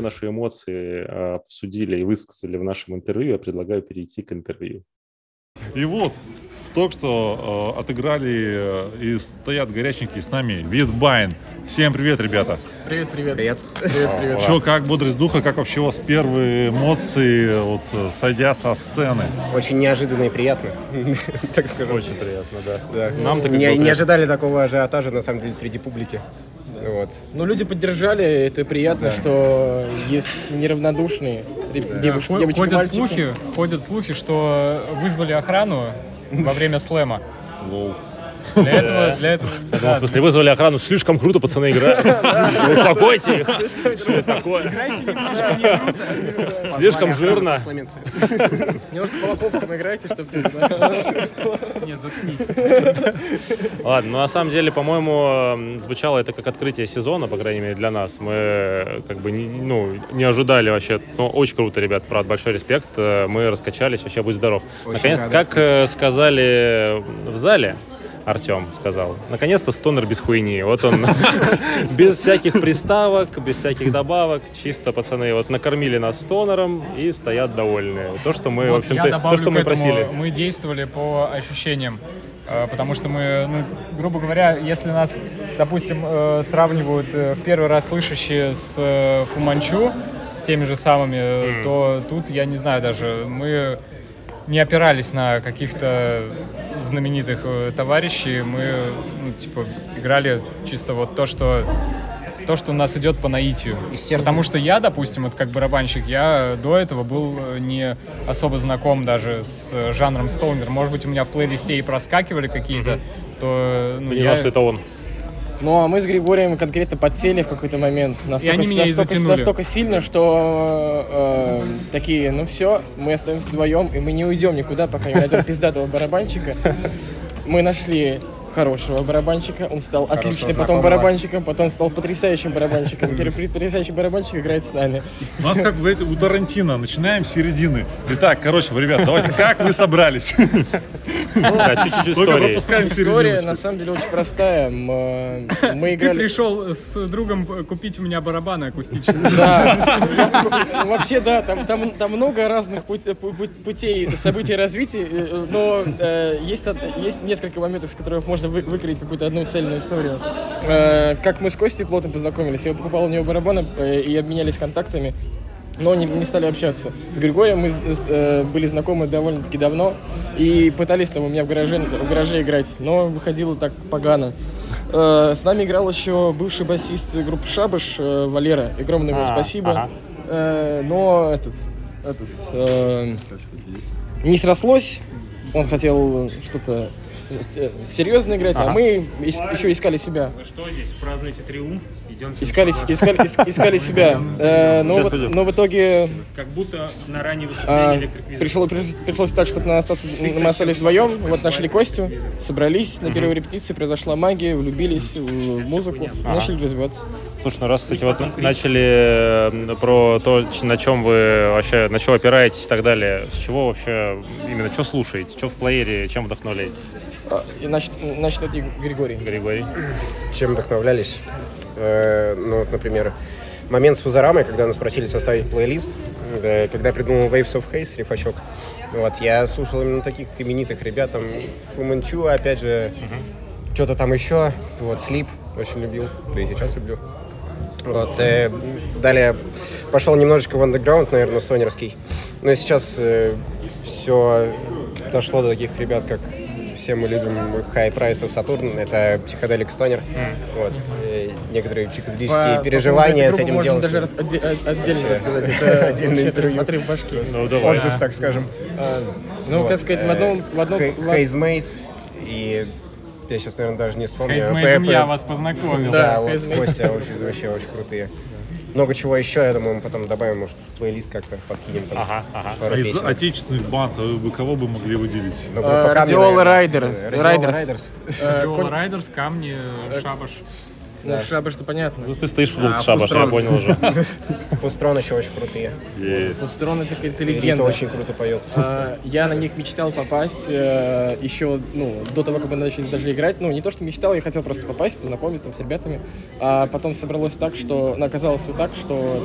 все наши эмоции а, обсудили и высказали в нашем интервью, я предлагаю перейти к интервью. И вот, только что э, отыграли э, и стоят горяченькие с нами Whitbine. Всем привет, ребята. Привет, привет. Привет. Привет, привет. Че, как бодрость духа, как вообще у вас первые эмоции, вот, э, сойдя со сцены? Очень неожиданно и приятно, так скажу. Очень приятно, да. да. Нам так не, не ожидали такого ажиотажа, на самом деле, среди публики. Вот. Ну, люди поддержали, это приятно, да. что есть неравнодушные да. девушки, девочки, ходят мальчики. слухи, ходят слухи, что вызвали охрану во время слэма. Лол. Для этого, для этого... В смысле, вызвали охрану. Слишком круто, пацаны, играют. Успокойте их. Что это такое? Играйте немножко не круто. Слишком жирно. Немножко по Лоховскому играйте, чтобы... Нет, заткнись. Ладно, ну на самом деле, по-моему, звучало это как открытие сезона, по крайней мере, для нас. Мы э, как бы не, ну, не ожидали вообще. Ну, очень круто, ребят, правда, большой респект. Э, Мы раскачались, вообще будь здоров. Наконец-то, как э, сказали в зале, Артем сказал. Наконец-то стонер без хуйни. Вот он без всяких приставок, без всяких добавок. Чисто пацаны вот накормили нас стонером и стоят довольные. То, что мы, в Вот общем-то, то, что мы просили. Мы действовали по ощущениям. э, Потому что мы, ну, грубо говоря, если нас, допустим, э, сравнивают э, в первый раз слышащие с Фуманчу, с теми же самыми, э, то тут, я не знаю даже, мы не опирались на каких-то знаменитых э, товарищей, мы, ну, типа, играли чисто вот то, что то, что у нас идет по наитию. Из сердца. Потому что я, допустим, вот как барабанщик, я до этого был э, не особо знаком даже с жанром стоунер. Может быть, у меня в плейлисте и проскакивали какие-то, то ну, не я... что это он. Ну, а мы с Григорием конкретно подсели в какой-то момент. Настолько, настолько, настолько сильно, что э, такие, ну все, мы остаемся вдвоем, и мы не уйдем никуда, пока не найдем пиздатого барабанщика. Мы нашли хорошего барабанщика, он стал отличным потом знакомого. барабанщиком, потом стал потрясающим барабанщиком. Теперь потрясающий барабанщик играет с нами. У нас как бы у Тарантино. Начинаем с середины. Итак, короче, ребят, давайте, как вы собрались? Да, чуть-чуть Только истории. пропускаем История середину. на самом деле очень простая. М, э, Мы Ты играли... пришел с другом э, купить у меня барабаны акустические. Да. Я- Вообще, да, там, там, там много разных пу- пу- путей событий развития, э, но э, есть, од- есть несколько моментов, с которых можно вы- выкроить какую-то одну цельную историю. Э, как мы с Костей плотно познакомились, я покупал у него барабаны э, и обменялись контактами. Но не, не стали общаться. С Григорием мы э, были знакомы довольно-таки давно и пытались там у меня в гараже, в гараже играть, но выходило так погано. Э, с нами играл еще бывший басист группы Шабаш э, Валера. Огромное ему А, спасибо. ага. Э, но этот, этот э, не срослось. Он хотел что-то серьезно играть, а мы еще искали себя. Вы что здесь, празднуете триумф? Идемте. Искали, искали, ис- искали себя. Э, но, в- итоге Как будто на раннее а, выступление пришлось, так, что нас остас- мы остались вдвоем. Вот нашли Костю, собрались на первой репетиции, произошла магия, влюбились в музыку, начали развиваться. Слушай, ну раз, кстати, вот начали э, про то, на чем вы вообще, на чем опираетесь и так далее, с чего вообще, именно, что слушаете, что в плеере, чем вдохновляетесь, А, и нач- начнет это Григорий. Григорий? Чем вдохновлялись? Э, ну, вот, например, момент с Фузарамой, когда нас просили составить плейлист, э, когда придумал Waves of Haze, рифачок. Вот, я слушал именно таких именитых ребят, там, Фуманчу, опять же, что-то там еще, вот, Sleep, очень любил, да и сейчас люблю. Вот, э, далее пошел немножечко в андеграунд, наверное, стонерский. Но сейчас все дошло до таких ребят, как все мы любим High Price of Saturn, это психоделик стонер. Вот, э, некоторые психоделические По- переживания по с этим делом. Даже раз- отде- отдельно Вообще, рассказать. Это отдельное вообще интервью. отрыв башки. Ну, давай. Отзыв, так скажем. Ну, Вот, как сказать, в одном... В одном Хейз Мейс и я сейчас, наверное, даже не вспомню. Хейзмейзом П- я вас познакомил. Да, вот. Костя вообще очень крутые. Много чего еще, я думаю, мы потом добавим, может, в плейлист как-то подкинем там. Ага, ага. пару Из песен. отечественных банд вы бы кого бы могли выделить? Ну, Радиола. Радиола Райдерс. Райдерс. Коль- Райдерс, камни, шабаш. Ну, шабаш, что понятно. Ну, ты стоишь в А, шабаш, я Фустрон. понял уже. Фустрон еще очень крутые. Фустрон это какая-то Рита легенда. очень круто поет. А, Я на них мечтал попасть э, еще, ну, до того, как мы начали даже играть. Ну, не то, что мечтал, я хотел просто попасть, познакомиться там с ребятами. А потом собралось так, что, ну, оказалось все так, что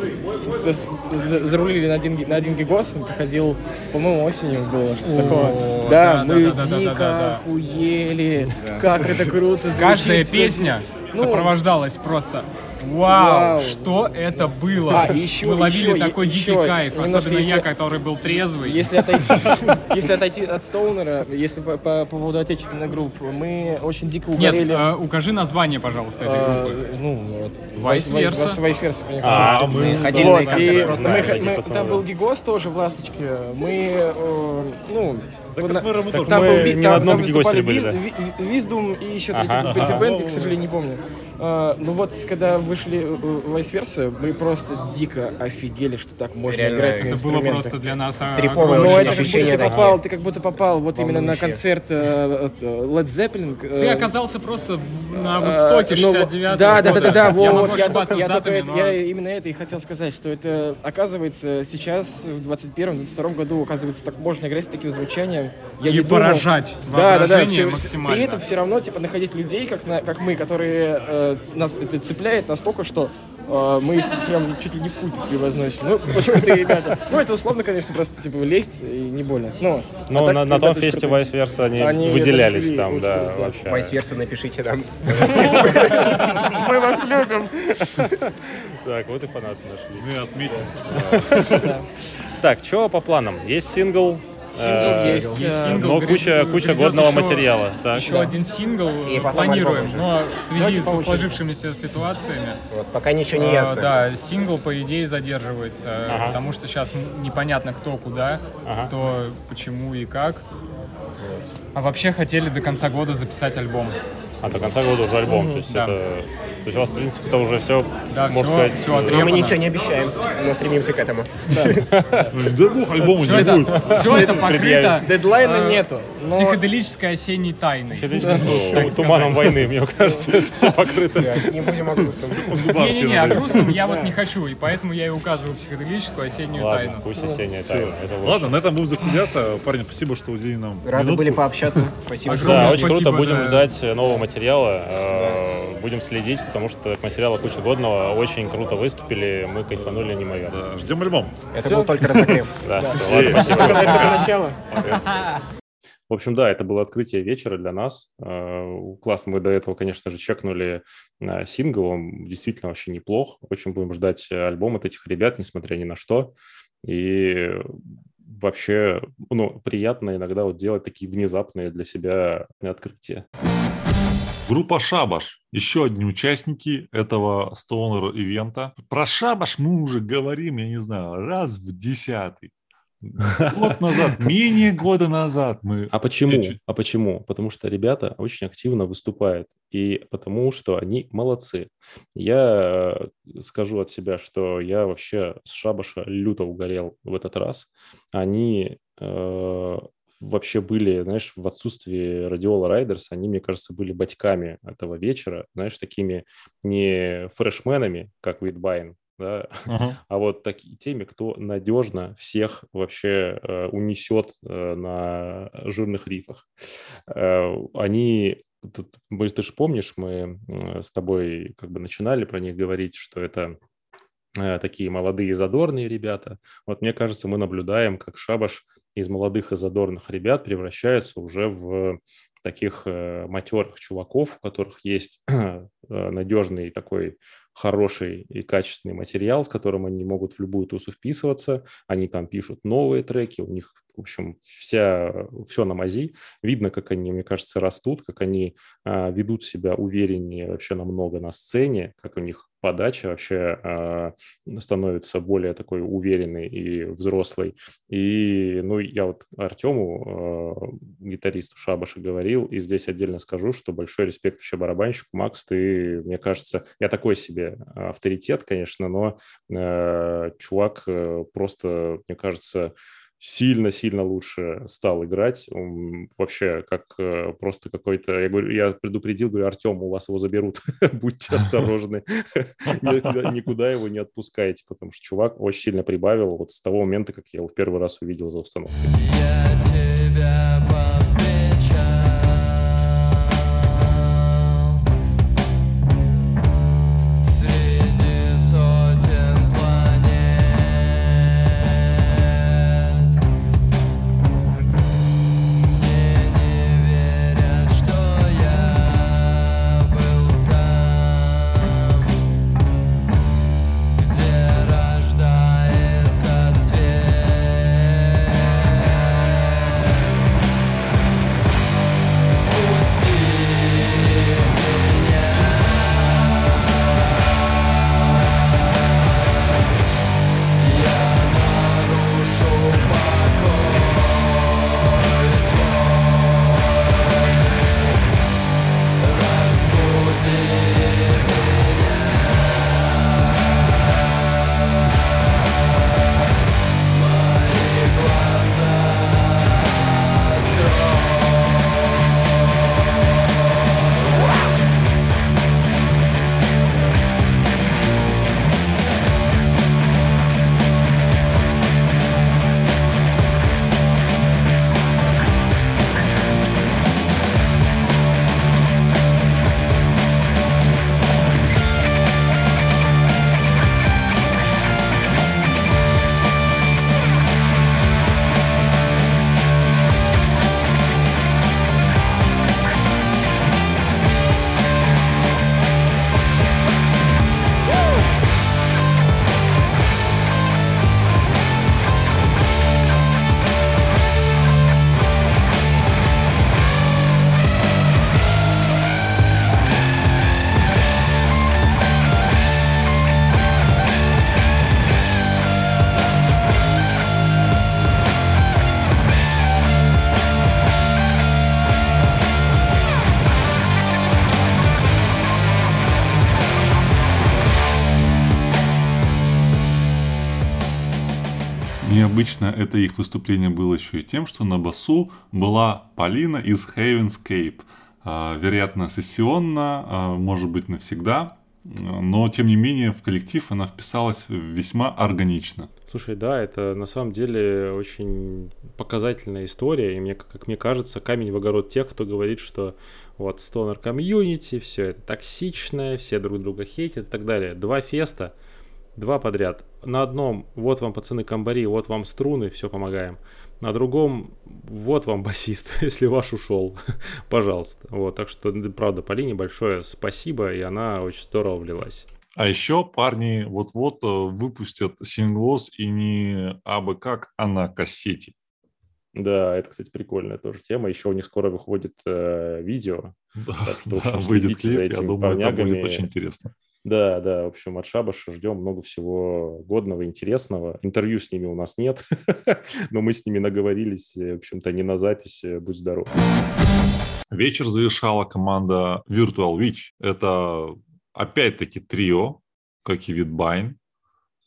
зарулили на один, ги- на один гигос, он приходил, по-моему, осенью было, что-то такое. Да, да, мы да, да, да, да, дико да, да. охуели, как это круто звучит. Каждая песня Ну, сопровождалась просто Вау, Вау. что это было? А, еще- Мы ловили еще- такой еще дикий кайф, немножко, особенно я, если- который был трезвый. Если отойти, если отойти от Стоунера, если по, по поводу отечественных групп, мы очень дико Нет, угорели. э, укажи название, пожалуйста, этой А, группы. ну, вот. Vice Versa. Vice Versa, конечно. А, мы Ходили на пацаны, там был Гигос тоже в Ласточке. Мы, э, ну, Как мы- там мы был Ви- не там- на одном там гостеле выступали были, Виз- да. Ви- Виздум и еще третий Ага. третий Ага. бенд, я, к сожалению, не помню. А, ну вот, когда вышли Vice Versa, мы просто дико офигели, что так можно Реально, играть на это Это было просто для нас Триповое огромное Ну, это как будто ты попал, ты как будто попал вот именно на концерт э, э, Led Zeppelin. э, Ты оказался просто на э, Вудстоке ну, 69 Да, да, да, да, да, Я могу вот, я, только, я, только это- я именно это и хотел сказать, что это, оказывается, сейчас, в 21-22 году, оказывается, так можно играть с таким звучанием. Я И не думал. поражать Да, да, да, воображение всё- максимально. При этом все равно, типа, находить людей, как, на- как мы, которые э, нас это цепляет настолько, что э, мы их прям чуть ли не в культ превозносим. Ну, очень крутые ребята. Ну, это условно, конечно, просто, типа, лезть и не больно. Ну, а Но так на, на ребята том фесте. Vice Versa они, Они выделялись там, да, вообще. Vice-верса напишите там. Мы вас любим. Так, вот и фанаты нашлись. Мы отметим. Так, что по планам? Есть сингл, э, есть, Есть э, сингл, но куча, куча грядет годного еще- материала. Так. Еще один сингл И планируем, альбом уже. но в связи Давайте со очереди. сложившимися ситуациями. Вот, пока ничего не э, ясно. Да, сингл, по идее, задерживается, Ага. потому что сейчас непонятно кто куда, Ага. кто почему и как. А вообще хотели до конца года записать альбом. А до конца года уже альбом. То есть Да. это. То есть у вас, в принципе, это уже все, Да, можно всё- сказать, всё э, Но мы ничего не обещаем, но стремимся к этому. Да бог, альбома Все не будет. все это покрыто. Дедлайна э, нету. психоделической осенней тайной. туманом войны, мне кажется, это все покрыто. Не будем о грустном. Не-не-не, о грустном я вот не хочу, и поэтому я и указываю психоделическую осеннюю тайну. пусть осенняя тайна. Ладно, на этом будем закругляться. Парни, спасибо, что уделили нам Рады были пообщаться. Спасибо. Да, очень круто. Будем да. ждать нового материала. Э, Будем следить, потому что материала куча годного. Очень круто выступили. Мы кайфанули неимоверно. Да, Ждем альбом. Это был только разогрев. Да, ладно, спасибо. Это только начало. В общем, да, это было открытие вечера для нас. Э, Классно, мы до этого, конечно же, чекнули э, сингл, он действительно вообще неплох. Очень будем ждать альбом от этих ребят, несмотря ни на что. И вообще, ну, приятно иногда вот делать такие внезапные для себя открытия. Группа Шабаш. Еще одни участники этого стоунер-ивента. Про Шабаш мы уже говорим, я не знаю, раз в десятый. Год назад, менее года назад мы... А почему? Чуть- А почему? Потому что ребята очень активно выступают. И потому что они молодцы. Я э, скажу от себя, что я вообще с Шабаша люто угорел в этот раз. Они э, вообще были, знаешь, в отсутствии Радиола Райдерс, они, мне кажется, были батьками этого вечера, знаешь, такими не freshmen ами, как Whitbine, да, Ага. а вот таки, теми, кто надежно всех вообще э, унесет э, на жирных рифах. Э, они, тут, ты же помнишь, мы э, с тобой как бы начинали про них говорить, что это э, такие молодые задорные ребята. Вот мне кажется, мы наблюдаем, как Шабаш из молодых и задорных ребят превращается уже в таких э, матерых чуваков, у которых есть э, надежный такой хороший и качественный материал, с которым они могут в любую тусу вписываться. Они там пишут новые треки, у них, в общем, вся, все на мази. Видно, как они, мне кажется, растут, как они ведут себя увереннее вообще намного на сцене, как у них подача вообще а, становится более такой уверенной и взрослой. И, ну, я вот Артему, э, гитаристу Шабаша, говорил, и здесь отдельно скажу, что большой респект вообще барабанщику. Макс, ты, мне кажется, я такой себе авторитет, конечно, но э, чувак э, просто, мне кажется, сильно-сильно лучше стал играть. Он вообще как э, просто какой-то... Я говорю, я предупредил, говорю, Артем, у вас его заберут. Будьте осторожны. Никуда, его не отпускайте, потому что чувак очень сильно прибавил вот с того момента, как я его в первый раз увидел за установкой. Необычно это их выступление было еще и тем, что на басу была Полина из Heavenscape. А, Вероятно, сессионно, а, может быть, навсегда. Но, тем не менее, в коллектив она вписалась весьма органично. Слушай, да, это на самом деле очень показательная история, и мне, как мне кажется, камень в огород тех, кто говорит, что вот стонер комьюнити, все это токсичное, все друг друга хейтят и так далее. Два феста, два подряд. На одном, вот вам, пацаны, комбари, вот вам струны, все помогаем. На другом, вот вам басист, если ваш ушел, пожалуйста. Вот, так что, правда, Полине большое спасибо, и она очень здорово влилась. А еще парни вот-вот э, выпустят синглос и не абы как, а на кассете. Да, это, кстати, прикольная тоже тема. Еще у них скоро выходит э, видео. Да, Так что, в да, общем, выйдет клип, я думаю, это будет парнягами. очень интересно. Да, да, в общем, от Шабаша ждем много всего годного, интересного. Интервью с ними у нас нет, но мы с ними наговорились, в общем-то, не на запись, э, будь здоров. Вечер завершала команда Virtual Witch. Это опять-таки трио, как и Витбайн.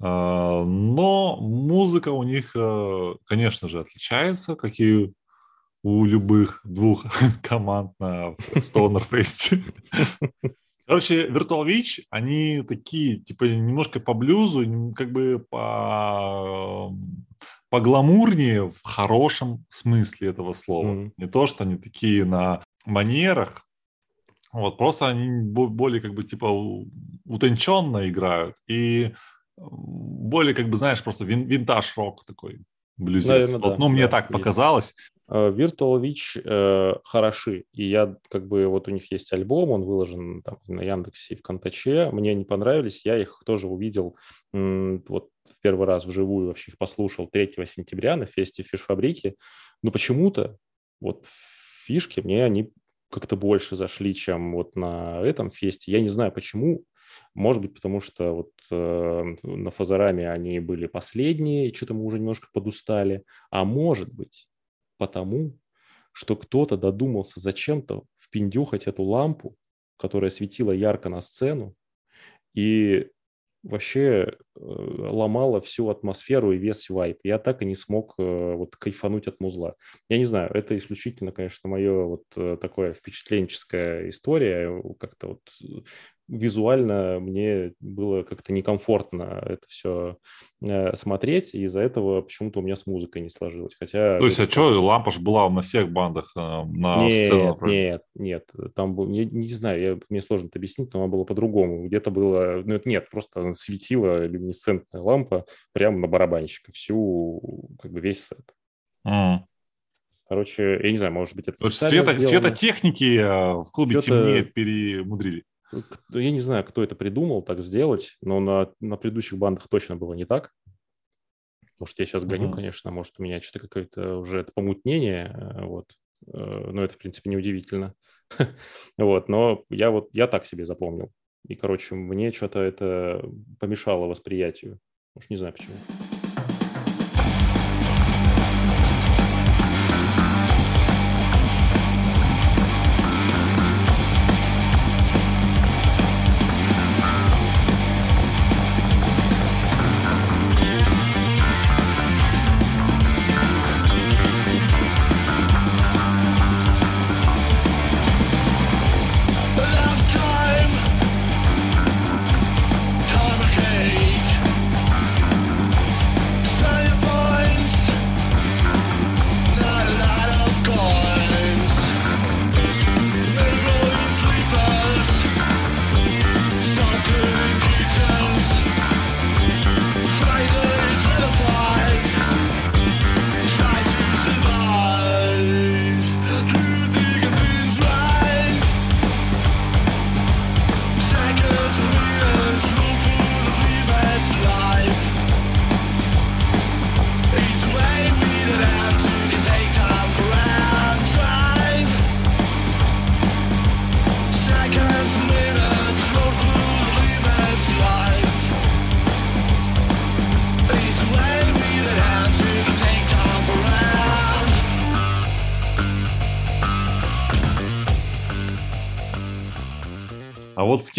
А, Но музыка у них, э, конечно же, отличается, как и у любых двух команд на Stoner Fest. Короче, Virtual Witch, они такие, типа, немножко по блюзу, как бы по, погламурнее в хорошем смысле этого слова. Мгм. Не то, что они такие на манерах, вот, просто они бо- более, как бы, типа, утонченно играют и более, как бы, знаешь, просто вин- винтаж-рок такой, блюзец. Наверно, Вот, да, ну, мне да, так есть. показалось. Э, Virtual Witch э, хороши, и я как бы вот у них есть альбом, он выложен там на Яндексе и в Контаче, мне они понравились, я их тоже увидел м, вот в первый раз вживую, вообще их послушал 3 сентября на фесте Фиш Фабрики, но почему-то вот фишки мне они как-то больше зашли, чем вот на этом фесте, я не знаю почему, может быть, потому что вот э, на Фазараме они были последние, и что-то мы уже немножко подустали, а может быть, потому что кто-то додумался зачем-то впендюхать эту лампу, которая светила ярко на сцену, и вообще э, ломала всю атмосферу и весь вайп. Я так и не смог э, вот кайфануть от музла. Я не знаю, это исключительно, конечно, мое вот э, такое впечатленческая история. Как-то вот визуально мне было как-то некомфортно это все смотреть, и из-за этого почему-то у меня с музыкой не сложилось. Хотя То есть, а что, лампа же была на всех бандах э, на нет, сцену. направлена? нет, нет, там был, не, не знаю, я, мне сложно это объяснить, но оно было по-другому. Где-то было, ну это нет, просто она светила люминесцентная лампа прямо на барабанщика, всю, как бы весь сет. М. Короче, я не знаю, может быть, это света, сделано. светотехники э, в клубе темнее перемудрили. К- Я не знаю, кто это придумал так сделать, но на, на предыдущих бандах точно было не так. Может, я сейчас гоню, Мгм. конечно, может, у меня что-то какое-то уже это помутнение, э, вот. Э, Но это, в принципе, неудивительно. Вот, но я вот, я так себе запомнил. И, короче, мне что-то это помешало восприятию. Уж не знаю почему.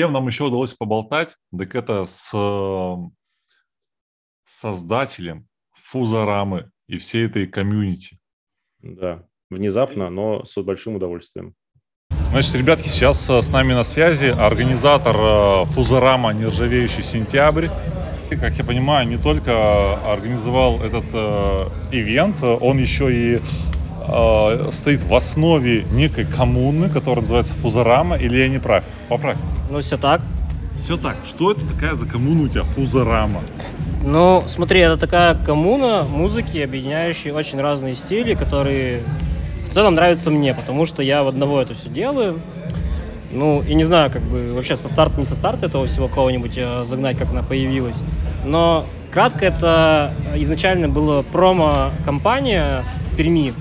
Кем нам еще удалось поболтать, так это с э, создателем фузарамы и всей этой комьюнити. Да, внезапно, но с большим удовольствием. Значит, ребятки, сейчас э, с нами на связи организатор э, Фузарама «Нержавеющий сентябрь». И, Как я понимаю, не только организовал этот э, ивент, он еще и э, стоит в основе некой коммуны, которая называется Фузарама, или я не прав? Поправь. Ну, все так. Все так. Что это такая за коммуна у тебя, Фузарама? Ну, смотри, это такая коммуна музыки, объединяющая очень разные стили, которые в целом нравятся мне, потому что я в одного это все делаю. Ну, и не знаю, как бы вообще со старта, не со старта этого всего кого-нибудь э, загнать, как она появилась. Но кратко это изначально была промо-компания в Перми.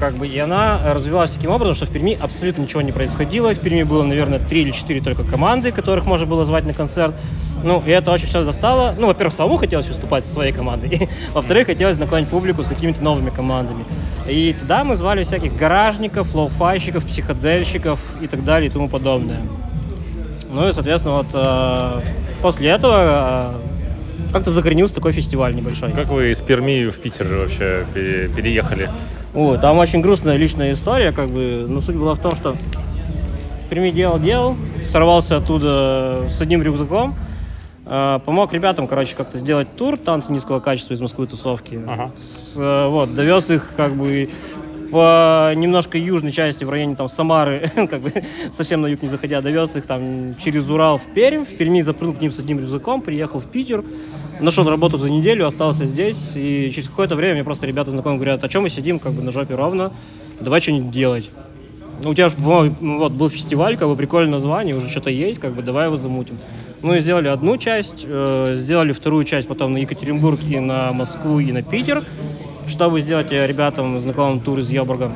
Как бы, и она развивалась таким образом, что в Перми абсолютно ничего не происходило. В Перми было, наверное, три или четыре только команды, которых можно было звать на концерт. Ну, и это очень все достало. Ну, во-первых, самому хотелось выступать со своей командой. Во-вторых, хотелось знакомить публику с какими-то новыми командами. И тогда мы звали всяких гаражников, лоу-файщиков, психодельщиков и так далее и тому подобное. Ну и, соответственно, вот э, после этого э, как-то закоренился такой фестиваль небольшой. Как вы из Перми в Питер вообще пере- переехали? Ой, там очень грустная личная история, как бы, но суть была в том, что в Перми делал, делал, сорвался оттуда с одним рюкзаком, э, помог ребятам, короче, как-то сделать тур танцы низкого качества из Москвы тусовки. С, э, вот, довез их, как бы, по немножко южной части, в районе там Самары, как бы совсем на юг не заходя, довез их там через Урал в Пермь, в Перми запрыгнул к ним с одним рюкзаком, приехал в Питер, нашел работу за неделю, остался здесь, и через какое-то время мне просто ребята знакомые говорят, о чем мы сидим, как бы на жопе ровно, давай что-нибудь делать. Ну, у тебя же, по-моему, вот, был фестиваль, как бы прикольное название, уже что-то есть, как бы давай его замутим. Ну и сделали одну часть, э, сделали вторую часть потом на Екатеринбург и на Москву и на Питер, чтобы сделать ребятам знакомым тур из Йобурга.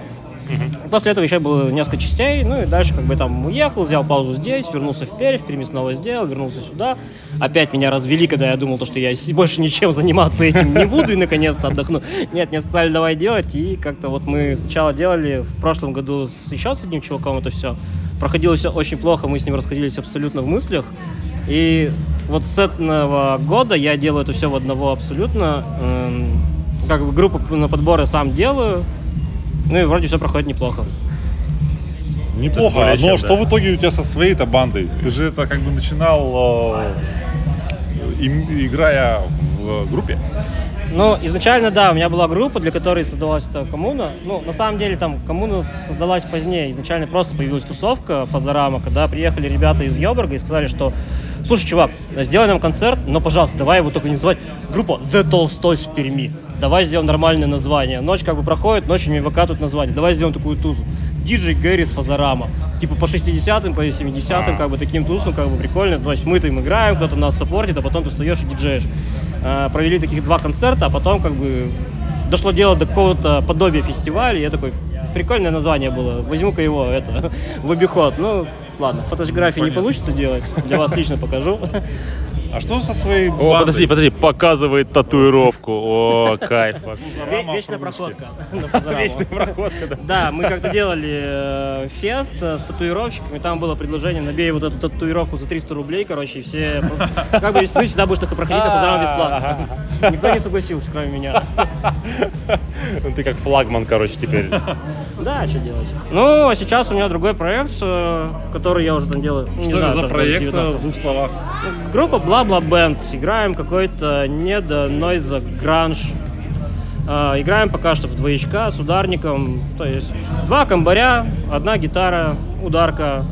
После этого еще было несколько частей, ну и дальше как бы там уехал, взял паузу здесь, вернулся в Пермь, в Перми снова сделал, вернулся сюда. Опять меня развели, когда я думал, то, что я больше ничем заниматься этим не буду и наконец-то отдохну. Нет, мне сказали, давай делать, и как-то вот мы сначала делали в прошлом году с, еще с одним чуваком это все. Проходило все очень плохо, мы с ним расходились абсолютно в мыслях. И вот с этого года я делаю это все в одного абсолютно. Эм, Как бы группу на подборы сам делаю, ну и вроде все проходит неплохо. Неплохо. более Но чем, что да. в итоге у тебя со своей-то бандой? Ты же это как бы начинал, э, им- играя в группе. Ну, изначально, да, у меня была группа, для которой создалась эта коммуна. Ну, на самом деле, там, коммуна создалась позднее. Изначально просто появилась тусовка Фазарама, когда приехали ребята из Йобурга и сказали, что слушай, чувак, сделай нам концерт, но, пожалуйста, давай его только не называть группа The Толстой в Перми. Давай сделаем нормальное название. Ночь как бы проходит, ночью мне выкатывают название. Давай сделаем такую тузу. Диджей Гэрис Фазарама. Типа по 60-м, по 70-м, как бы таким тусом, как бы прикольно. То есть мы там играем, кто-то нас саппортит, а потом ты встаешь и диджеешь. Э, Провели таких два концерта, а потом как бы дошло дело до какого-то подобия фестиваля. Я такой, прикольное название было, возьму-ка его это, в обиход. Ну, ладно, фотографии не получится делать, для вас лично покажу. А что со своей О, подожди, подожди, показывает татуировку. О, кайф. Ве- Вечная проходка. Вечная проходка, да. Да, мы как-то делали э, фест э, с татуировщиками, там было предложение, набей вот эту татуировку за 300 рублей, короче, и все... про- Как бы, если всегда будешь только проходить на Фазарама бесплатно. Никто не согласился, кроме меня. Ну, Ты как флагман, короче, теперь. Да, что делать. Ну, а сейчас у меня другой проект, э, который я уже там делаю. ну, Что это за проект, 19. в двух словах? Группа Бла-Бла Бенд. Играем какой-то недо нойза гранж. А, играем пока что в двоечка с ударником. То есть два комбаря, одна гитара, ударка.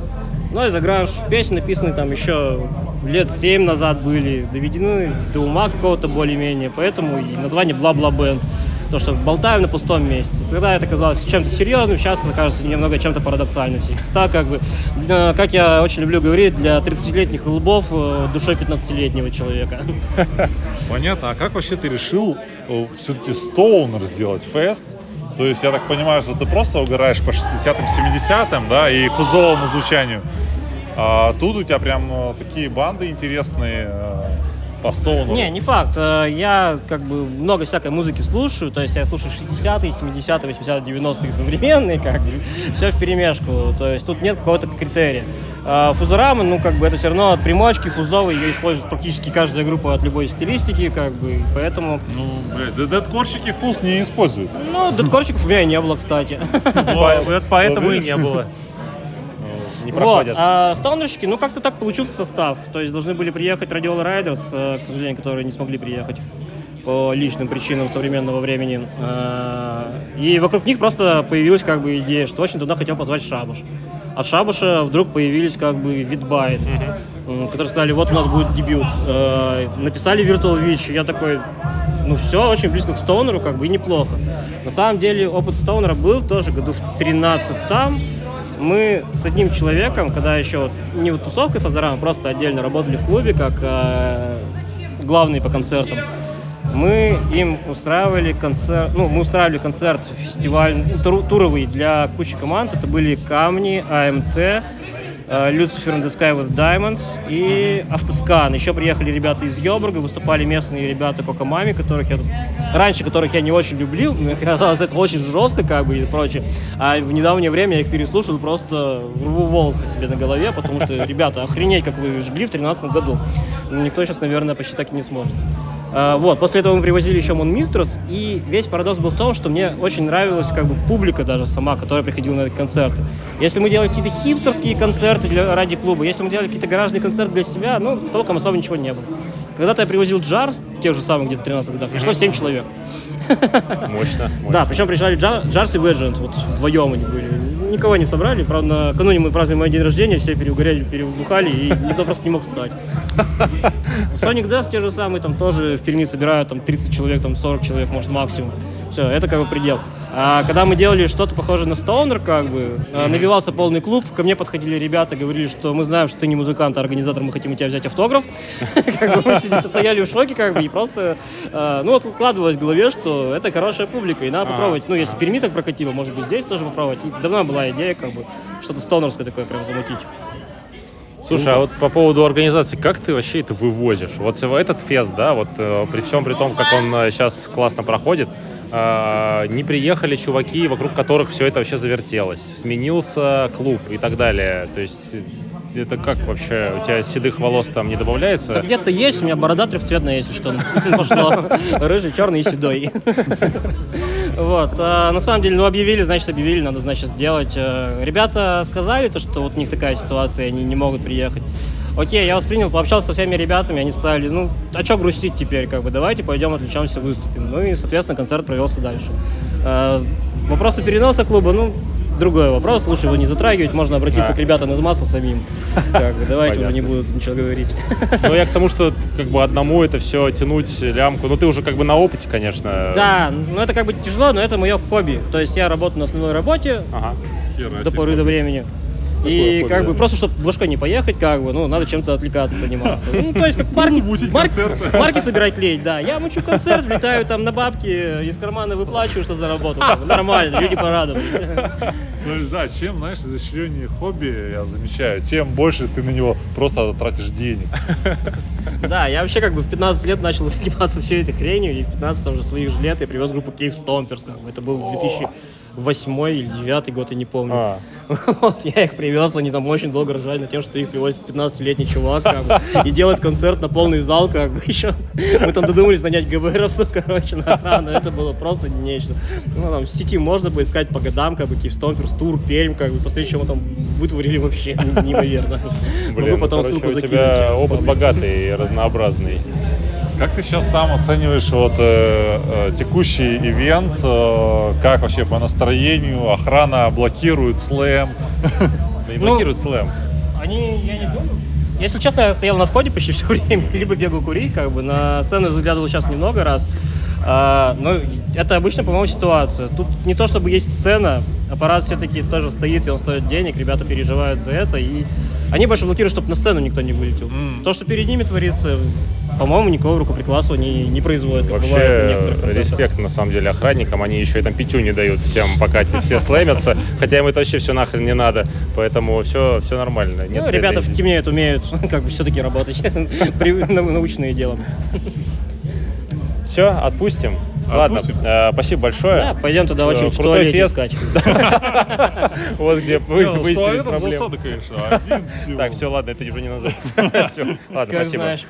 Нойза гранж. Песни написаны там еще лет семь назад были. Доведены до ума какого-то более-менее. Поэтому и название Бла-Бла Бенд. То, что болтаем на пустом месте. Тогда это казалось чем-то серьезным, сейчас это кажется немного чем-то парадоксальным. Всегда как бы, э, как я очень люблю говорить, для 30-летних лбов э, душой 15-летнего человека. Понятно. А как вообще ты решил все-таки Стоунер сделать фест? То есть, я так понимаю, что ты просто угораешь по 60-м, 70-м, да, и фузовому звучанию. А тут у тебя прям э, такие банды интересные. Э, по Стоуну? Не, не факт. Э, Я как бы много всякой музыки слушаю, то есть я слушаю 60-е, 70-е, 80-е, 90-е современные, как бы, все в перемешку, то есть тут нет какого-то критерия. А Фузорама, ну, как бы это все равно от примочки, фузовой, ее использует практически каждая группа от любой стилистики, как бы, поэтому... Ну, блядь, да дедкорщики фуз не используют. Ну, дедкорщиков у меня и не было, кстати. Поэтому и не было. Не Вот, проходят. а стоунерщики, ну как-то так получился состав. То есть должны были приехать Radiola Riders, э, к сожалению, которые не смогли приехать по личным причинам современного времени. А, И вокруг них просто появилась как бы идея, что очень давно хотел позвать Шабуш. От Шабуша вдруг появились как бы Витбайт, которые сказали, вот у нас будет дебют. Э, Написали Virtual Witch, я такой, ну все, очень близко к Стоунеру, как бы и неплохо. На самом деле опыт Стоунера был тоже году в 13 там. Мы с одним человеком, когда еще не вот тусовкой Фазарам, просто отдельно работали в клубе, как э, главные по концертам. Мы им устраивали концерт, ну, мы устраивали концерт, фестиваль, туру- туровый для кучи команд. Это были Камни, АМТ, э, Lucifer in the Sky with Diamonds и Автоскан. Еще приехали ребята из Йобурга, выступали местные ребята Кокомами, которых я раньше которых я не очень люблил, мне казалось это очень жестко как бы и прочее. А в недавнее время я их переслушал, просто рву волосы себе на голове, потому что, ребята, охренеть, как вы жгли в 2013 году. Никто сейчас, наверное, почти так и не сможет. А, Вот, после этого мы привозили еще Монмистрос, и весь парадокс был в том, что мне очень нравилась как бы публика даже сама, которая приходила на эти концерты. Если мы делали какие-то хипстерские концерты для, ради клуба, если мы делали какие-то гаражные концерты для себя, ну, толком особо ничего не было. Когда-то я привозил джарс, тех же самых где-то 13 годах, пришло 7 человек. Мощно. Да, причем приезжали Джа- Джарс и Веджент, вот вдвоем они были. Никого не собрали, правда, накануне мы праздновали мой день рождения, все переугорели, перебухали, и никто просто не мог встать. Sonic Death те же самые, там тоже в Перми собирают там 30 человек, там 40 человек, может, максимум. Все, это как бы предел. А когда мы делали что-то похожее на Стоунер, как бы, э, набивался полный клуб, ко мне подходили ребята, говорили, что мы знаем, что ты не музыкант, а организатор, мы хотим у тебя взять автограф. Как бы мы сидели, стояли в шоке, как бы, и просто, э, ну, вот укладывалось в голове, что это хорошая публика, и надо попробовать. Ну, если Перми так прокатило, может быть, здесь тоже попробовать. Давно была идея, как бы, что-то стоунерское такое прям замутить. Слушай, а вот по поводу организации, как ты вообще это вывозишь? Вот этот фест, да, вот э, при всем при том, как он сейчас классно проходит, э, не приехали чуваки, вокруг которых все это вообще завертелось, сменился клуб и так далее. То есть это как вообще? У тебя седых волос там не добавляется? Да где-то есть, у меня борода трехцветная, если что, пошло. Рыжий, черный и седой. Вот. а на самом деле, ну, объявили, значит, объявили, надо, значит, сделать. Э, Ребята сказали то, что вот у них такая ситуация, они не могут приехать. Окей, я воспринял, пообщался со всеми ребятами, они сказали, ну, а что грустить теперь, как бы, давайте пойдем отвлечемся, выступим. Ну и, соответственно, концерт провелся дальше. Э, Вопросы переноса клуба, ну, другой вопрос. Слушай, его не затрагивать, можно обратиться Да. к ребятам из масла самим. Как бы, давайте уже не буду ничего говорить. Ну, я к тому, что как бы одному это все тянуть лямку. Ну, ты уже как бы на опыте, конечно. Да, ну это как бы тяжело, но это мое хобби. То есть я работаю на основной работе до поры до времени. И хобби, как бы просто, чтобы башкой не поехать, как бы, ну, надо чем-то отвлекаться, заниматься. Ну, то есть как марки, марки, марки собирать клеить, да. Я мучу концерт, влетаю там на бабки, из кармана выплачиваю, что заработал. Нормально, люди порадовались. Ну, да, чем, знаешь, изощреннее хобби, я замечаю, тем больше ты на него просто тратишь денег. Да, я вообще как бы в 15 лет начал заниматься всей этой хренью, и в 15 уже своих же лет я привез группу Cave Stompers. Как бы. Это был 2008 или 2009 год, я не помню. А. Вот, я их привез, они там очень долго ржали над тем, что их привозит 15-летний чувак, как бы, и делает концерт на полный зал, как бы, еще. Мы там додумались нанять ГБРовцев, короче, на охрану, это было просто нечто. Ну, там в сети можно поискать по годам, как бы, Stompers, тур, Пермь, как бы, посмотреть, что мы там вытворили вообще неимоверно. Блин, Могу потом короче, ссылку у закинуть. тебя тебе в опыт богатый и разнообразный. Как ты сейчас сам оцениваешь вот э, э, текущий ивент? э, как вообще по настроению? Охрана блокирует слэм? Да не Ну, блокируют слэм. Они, я не помню. Если честно, я стоял на входе почти все время, либо бегал курить, как бы на сцену заглядывал сейчас немного раз. А, но это обычно, по-моему, ситуация. Тут не то, чтобы есть сцена, аппарат все-таки тоже стоит, и он стоит денег, ребята переживают за это, и они больше блокируют, чтобы на сцену никто не вылетел. То, что перед ними творится, по-моему, никакого рукоприкладства не, не производит, Вообще, респект, на самом деле, охранникам. Они еще и там пятю не дают всем, пока все слэмятся. Хотя им это вообще все нахрен не надо. Поэтому все, все нормально. Нет Ну, ребята претензий. темнеют, умеют как бы все-таки работать, научные делом. Все, отпустим. Ладно, э, спасибо большое. Да, пойдем туда Э, очередь в Крутой туалете фест. искать. Вот где вы ну, с выяснили туалетом проблему. засада, конечно, один всего. Так, все, ладно, это уже не называется. Все, ладно, Как спасибо. знаешь.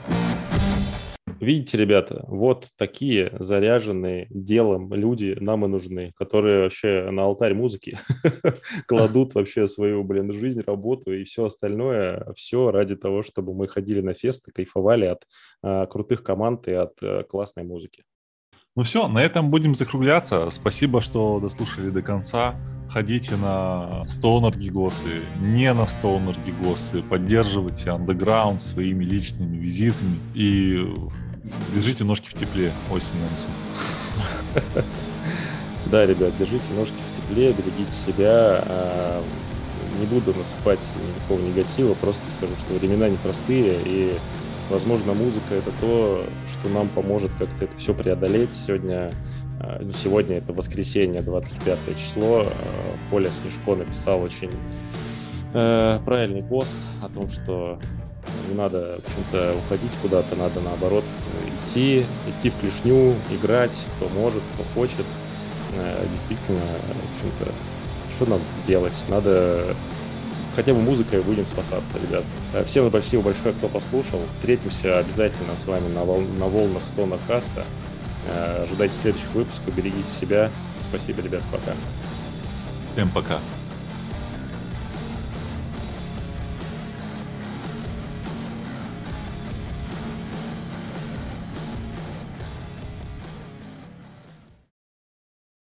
Видите, ребята, вот такие заряженные делом люди нам и нужны, которые вообще на алтарь музыки кладут вообще свою, блин, жизнь, работу и все остальное, все ради того, чтобы мы ходили на фесты, кайфовали от а, крутых команд и от а, классной музыки. Ну все, на этом будем закругляться. Спасибо, что дослушали до конца. Ходите на Stoner Гигосы, не на Stoner Гигосы. Поддерживайте андеграунд своими личными визитами. И держите ножки в тепле осень на носу. Да, ребят, держите ножки в тепле, берегите себя. а, Не буду насыпать никакого негатива, просто скажу, что времена непростые, и, возможно, музыка — это то, что нам поможет как-то это все преодолеть. Сегодня, ну, сегодня это воскресенье, 25 число. Коля Снежко написал очень э, правильный пост о том, что не надо, в общем-то, уходить куда-то, надо, наоборот, идти, идти в клешню, играть, кто может, кто хочет. Э, Действительно, в общем-то, что нам делать? Надо хотя бы музыкой будем спасаться, ребят. Э, Всем спасибо большое, кто послушал. Встретимся обязательно с вами на, вол- на волнах Стона Каста. Э, Ожидайте следующих выпусков, берегите себя. Спасибо, ребят, пока. Всем пока.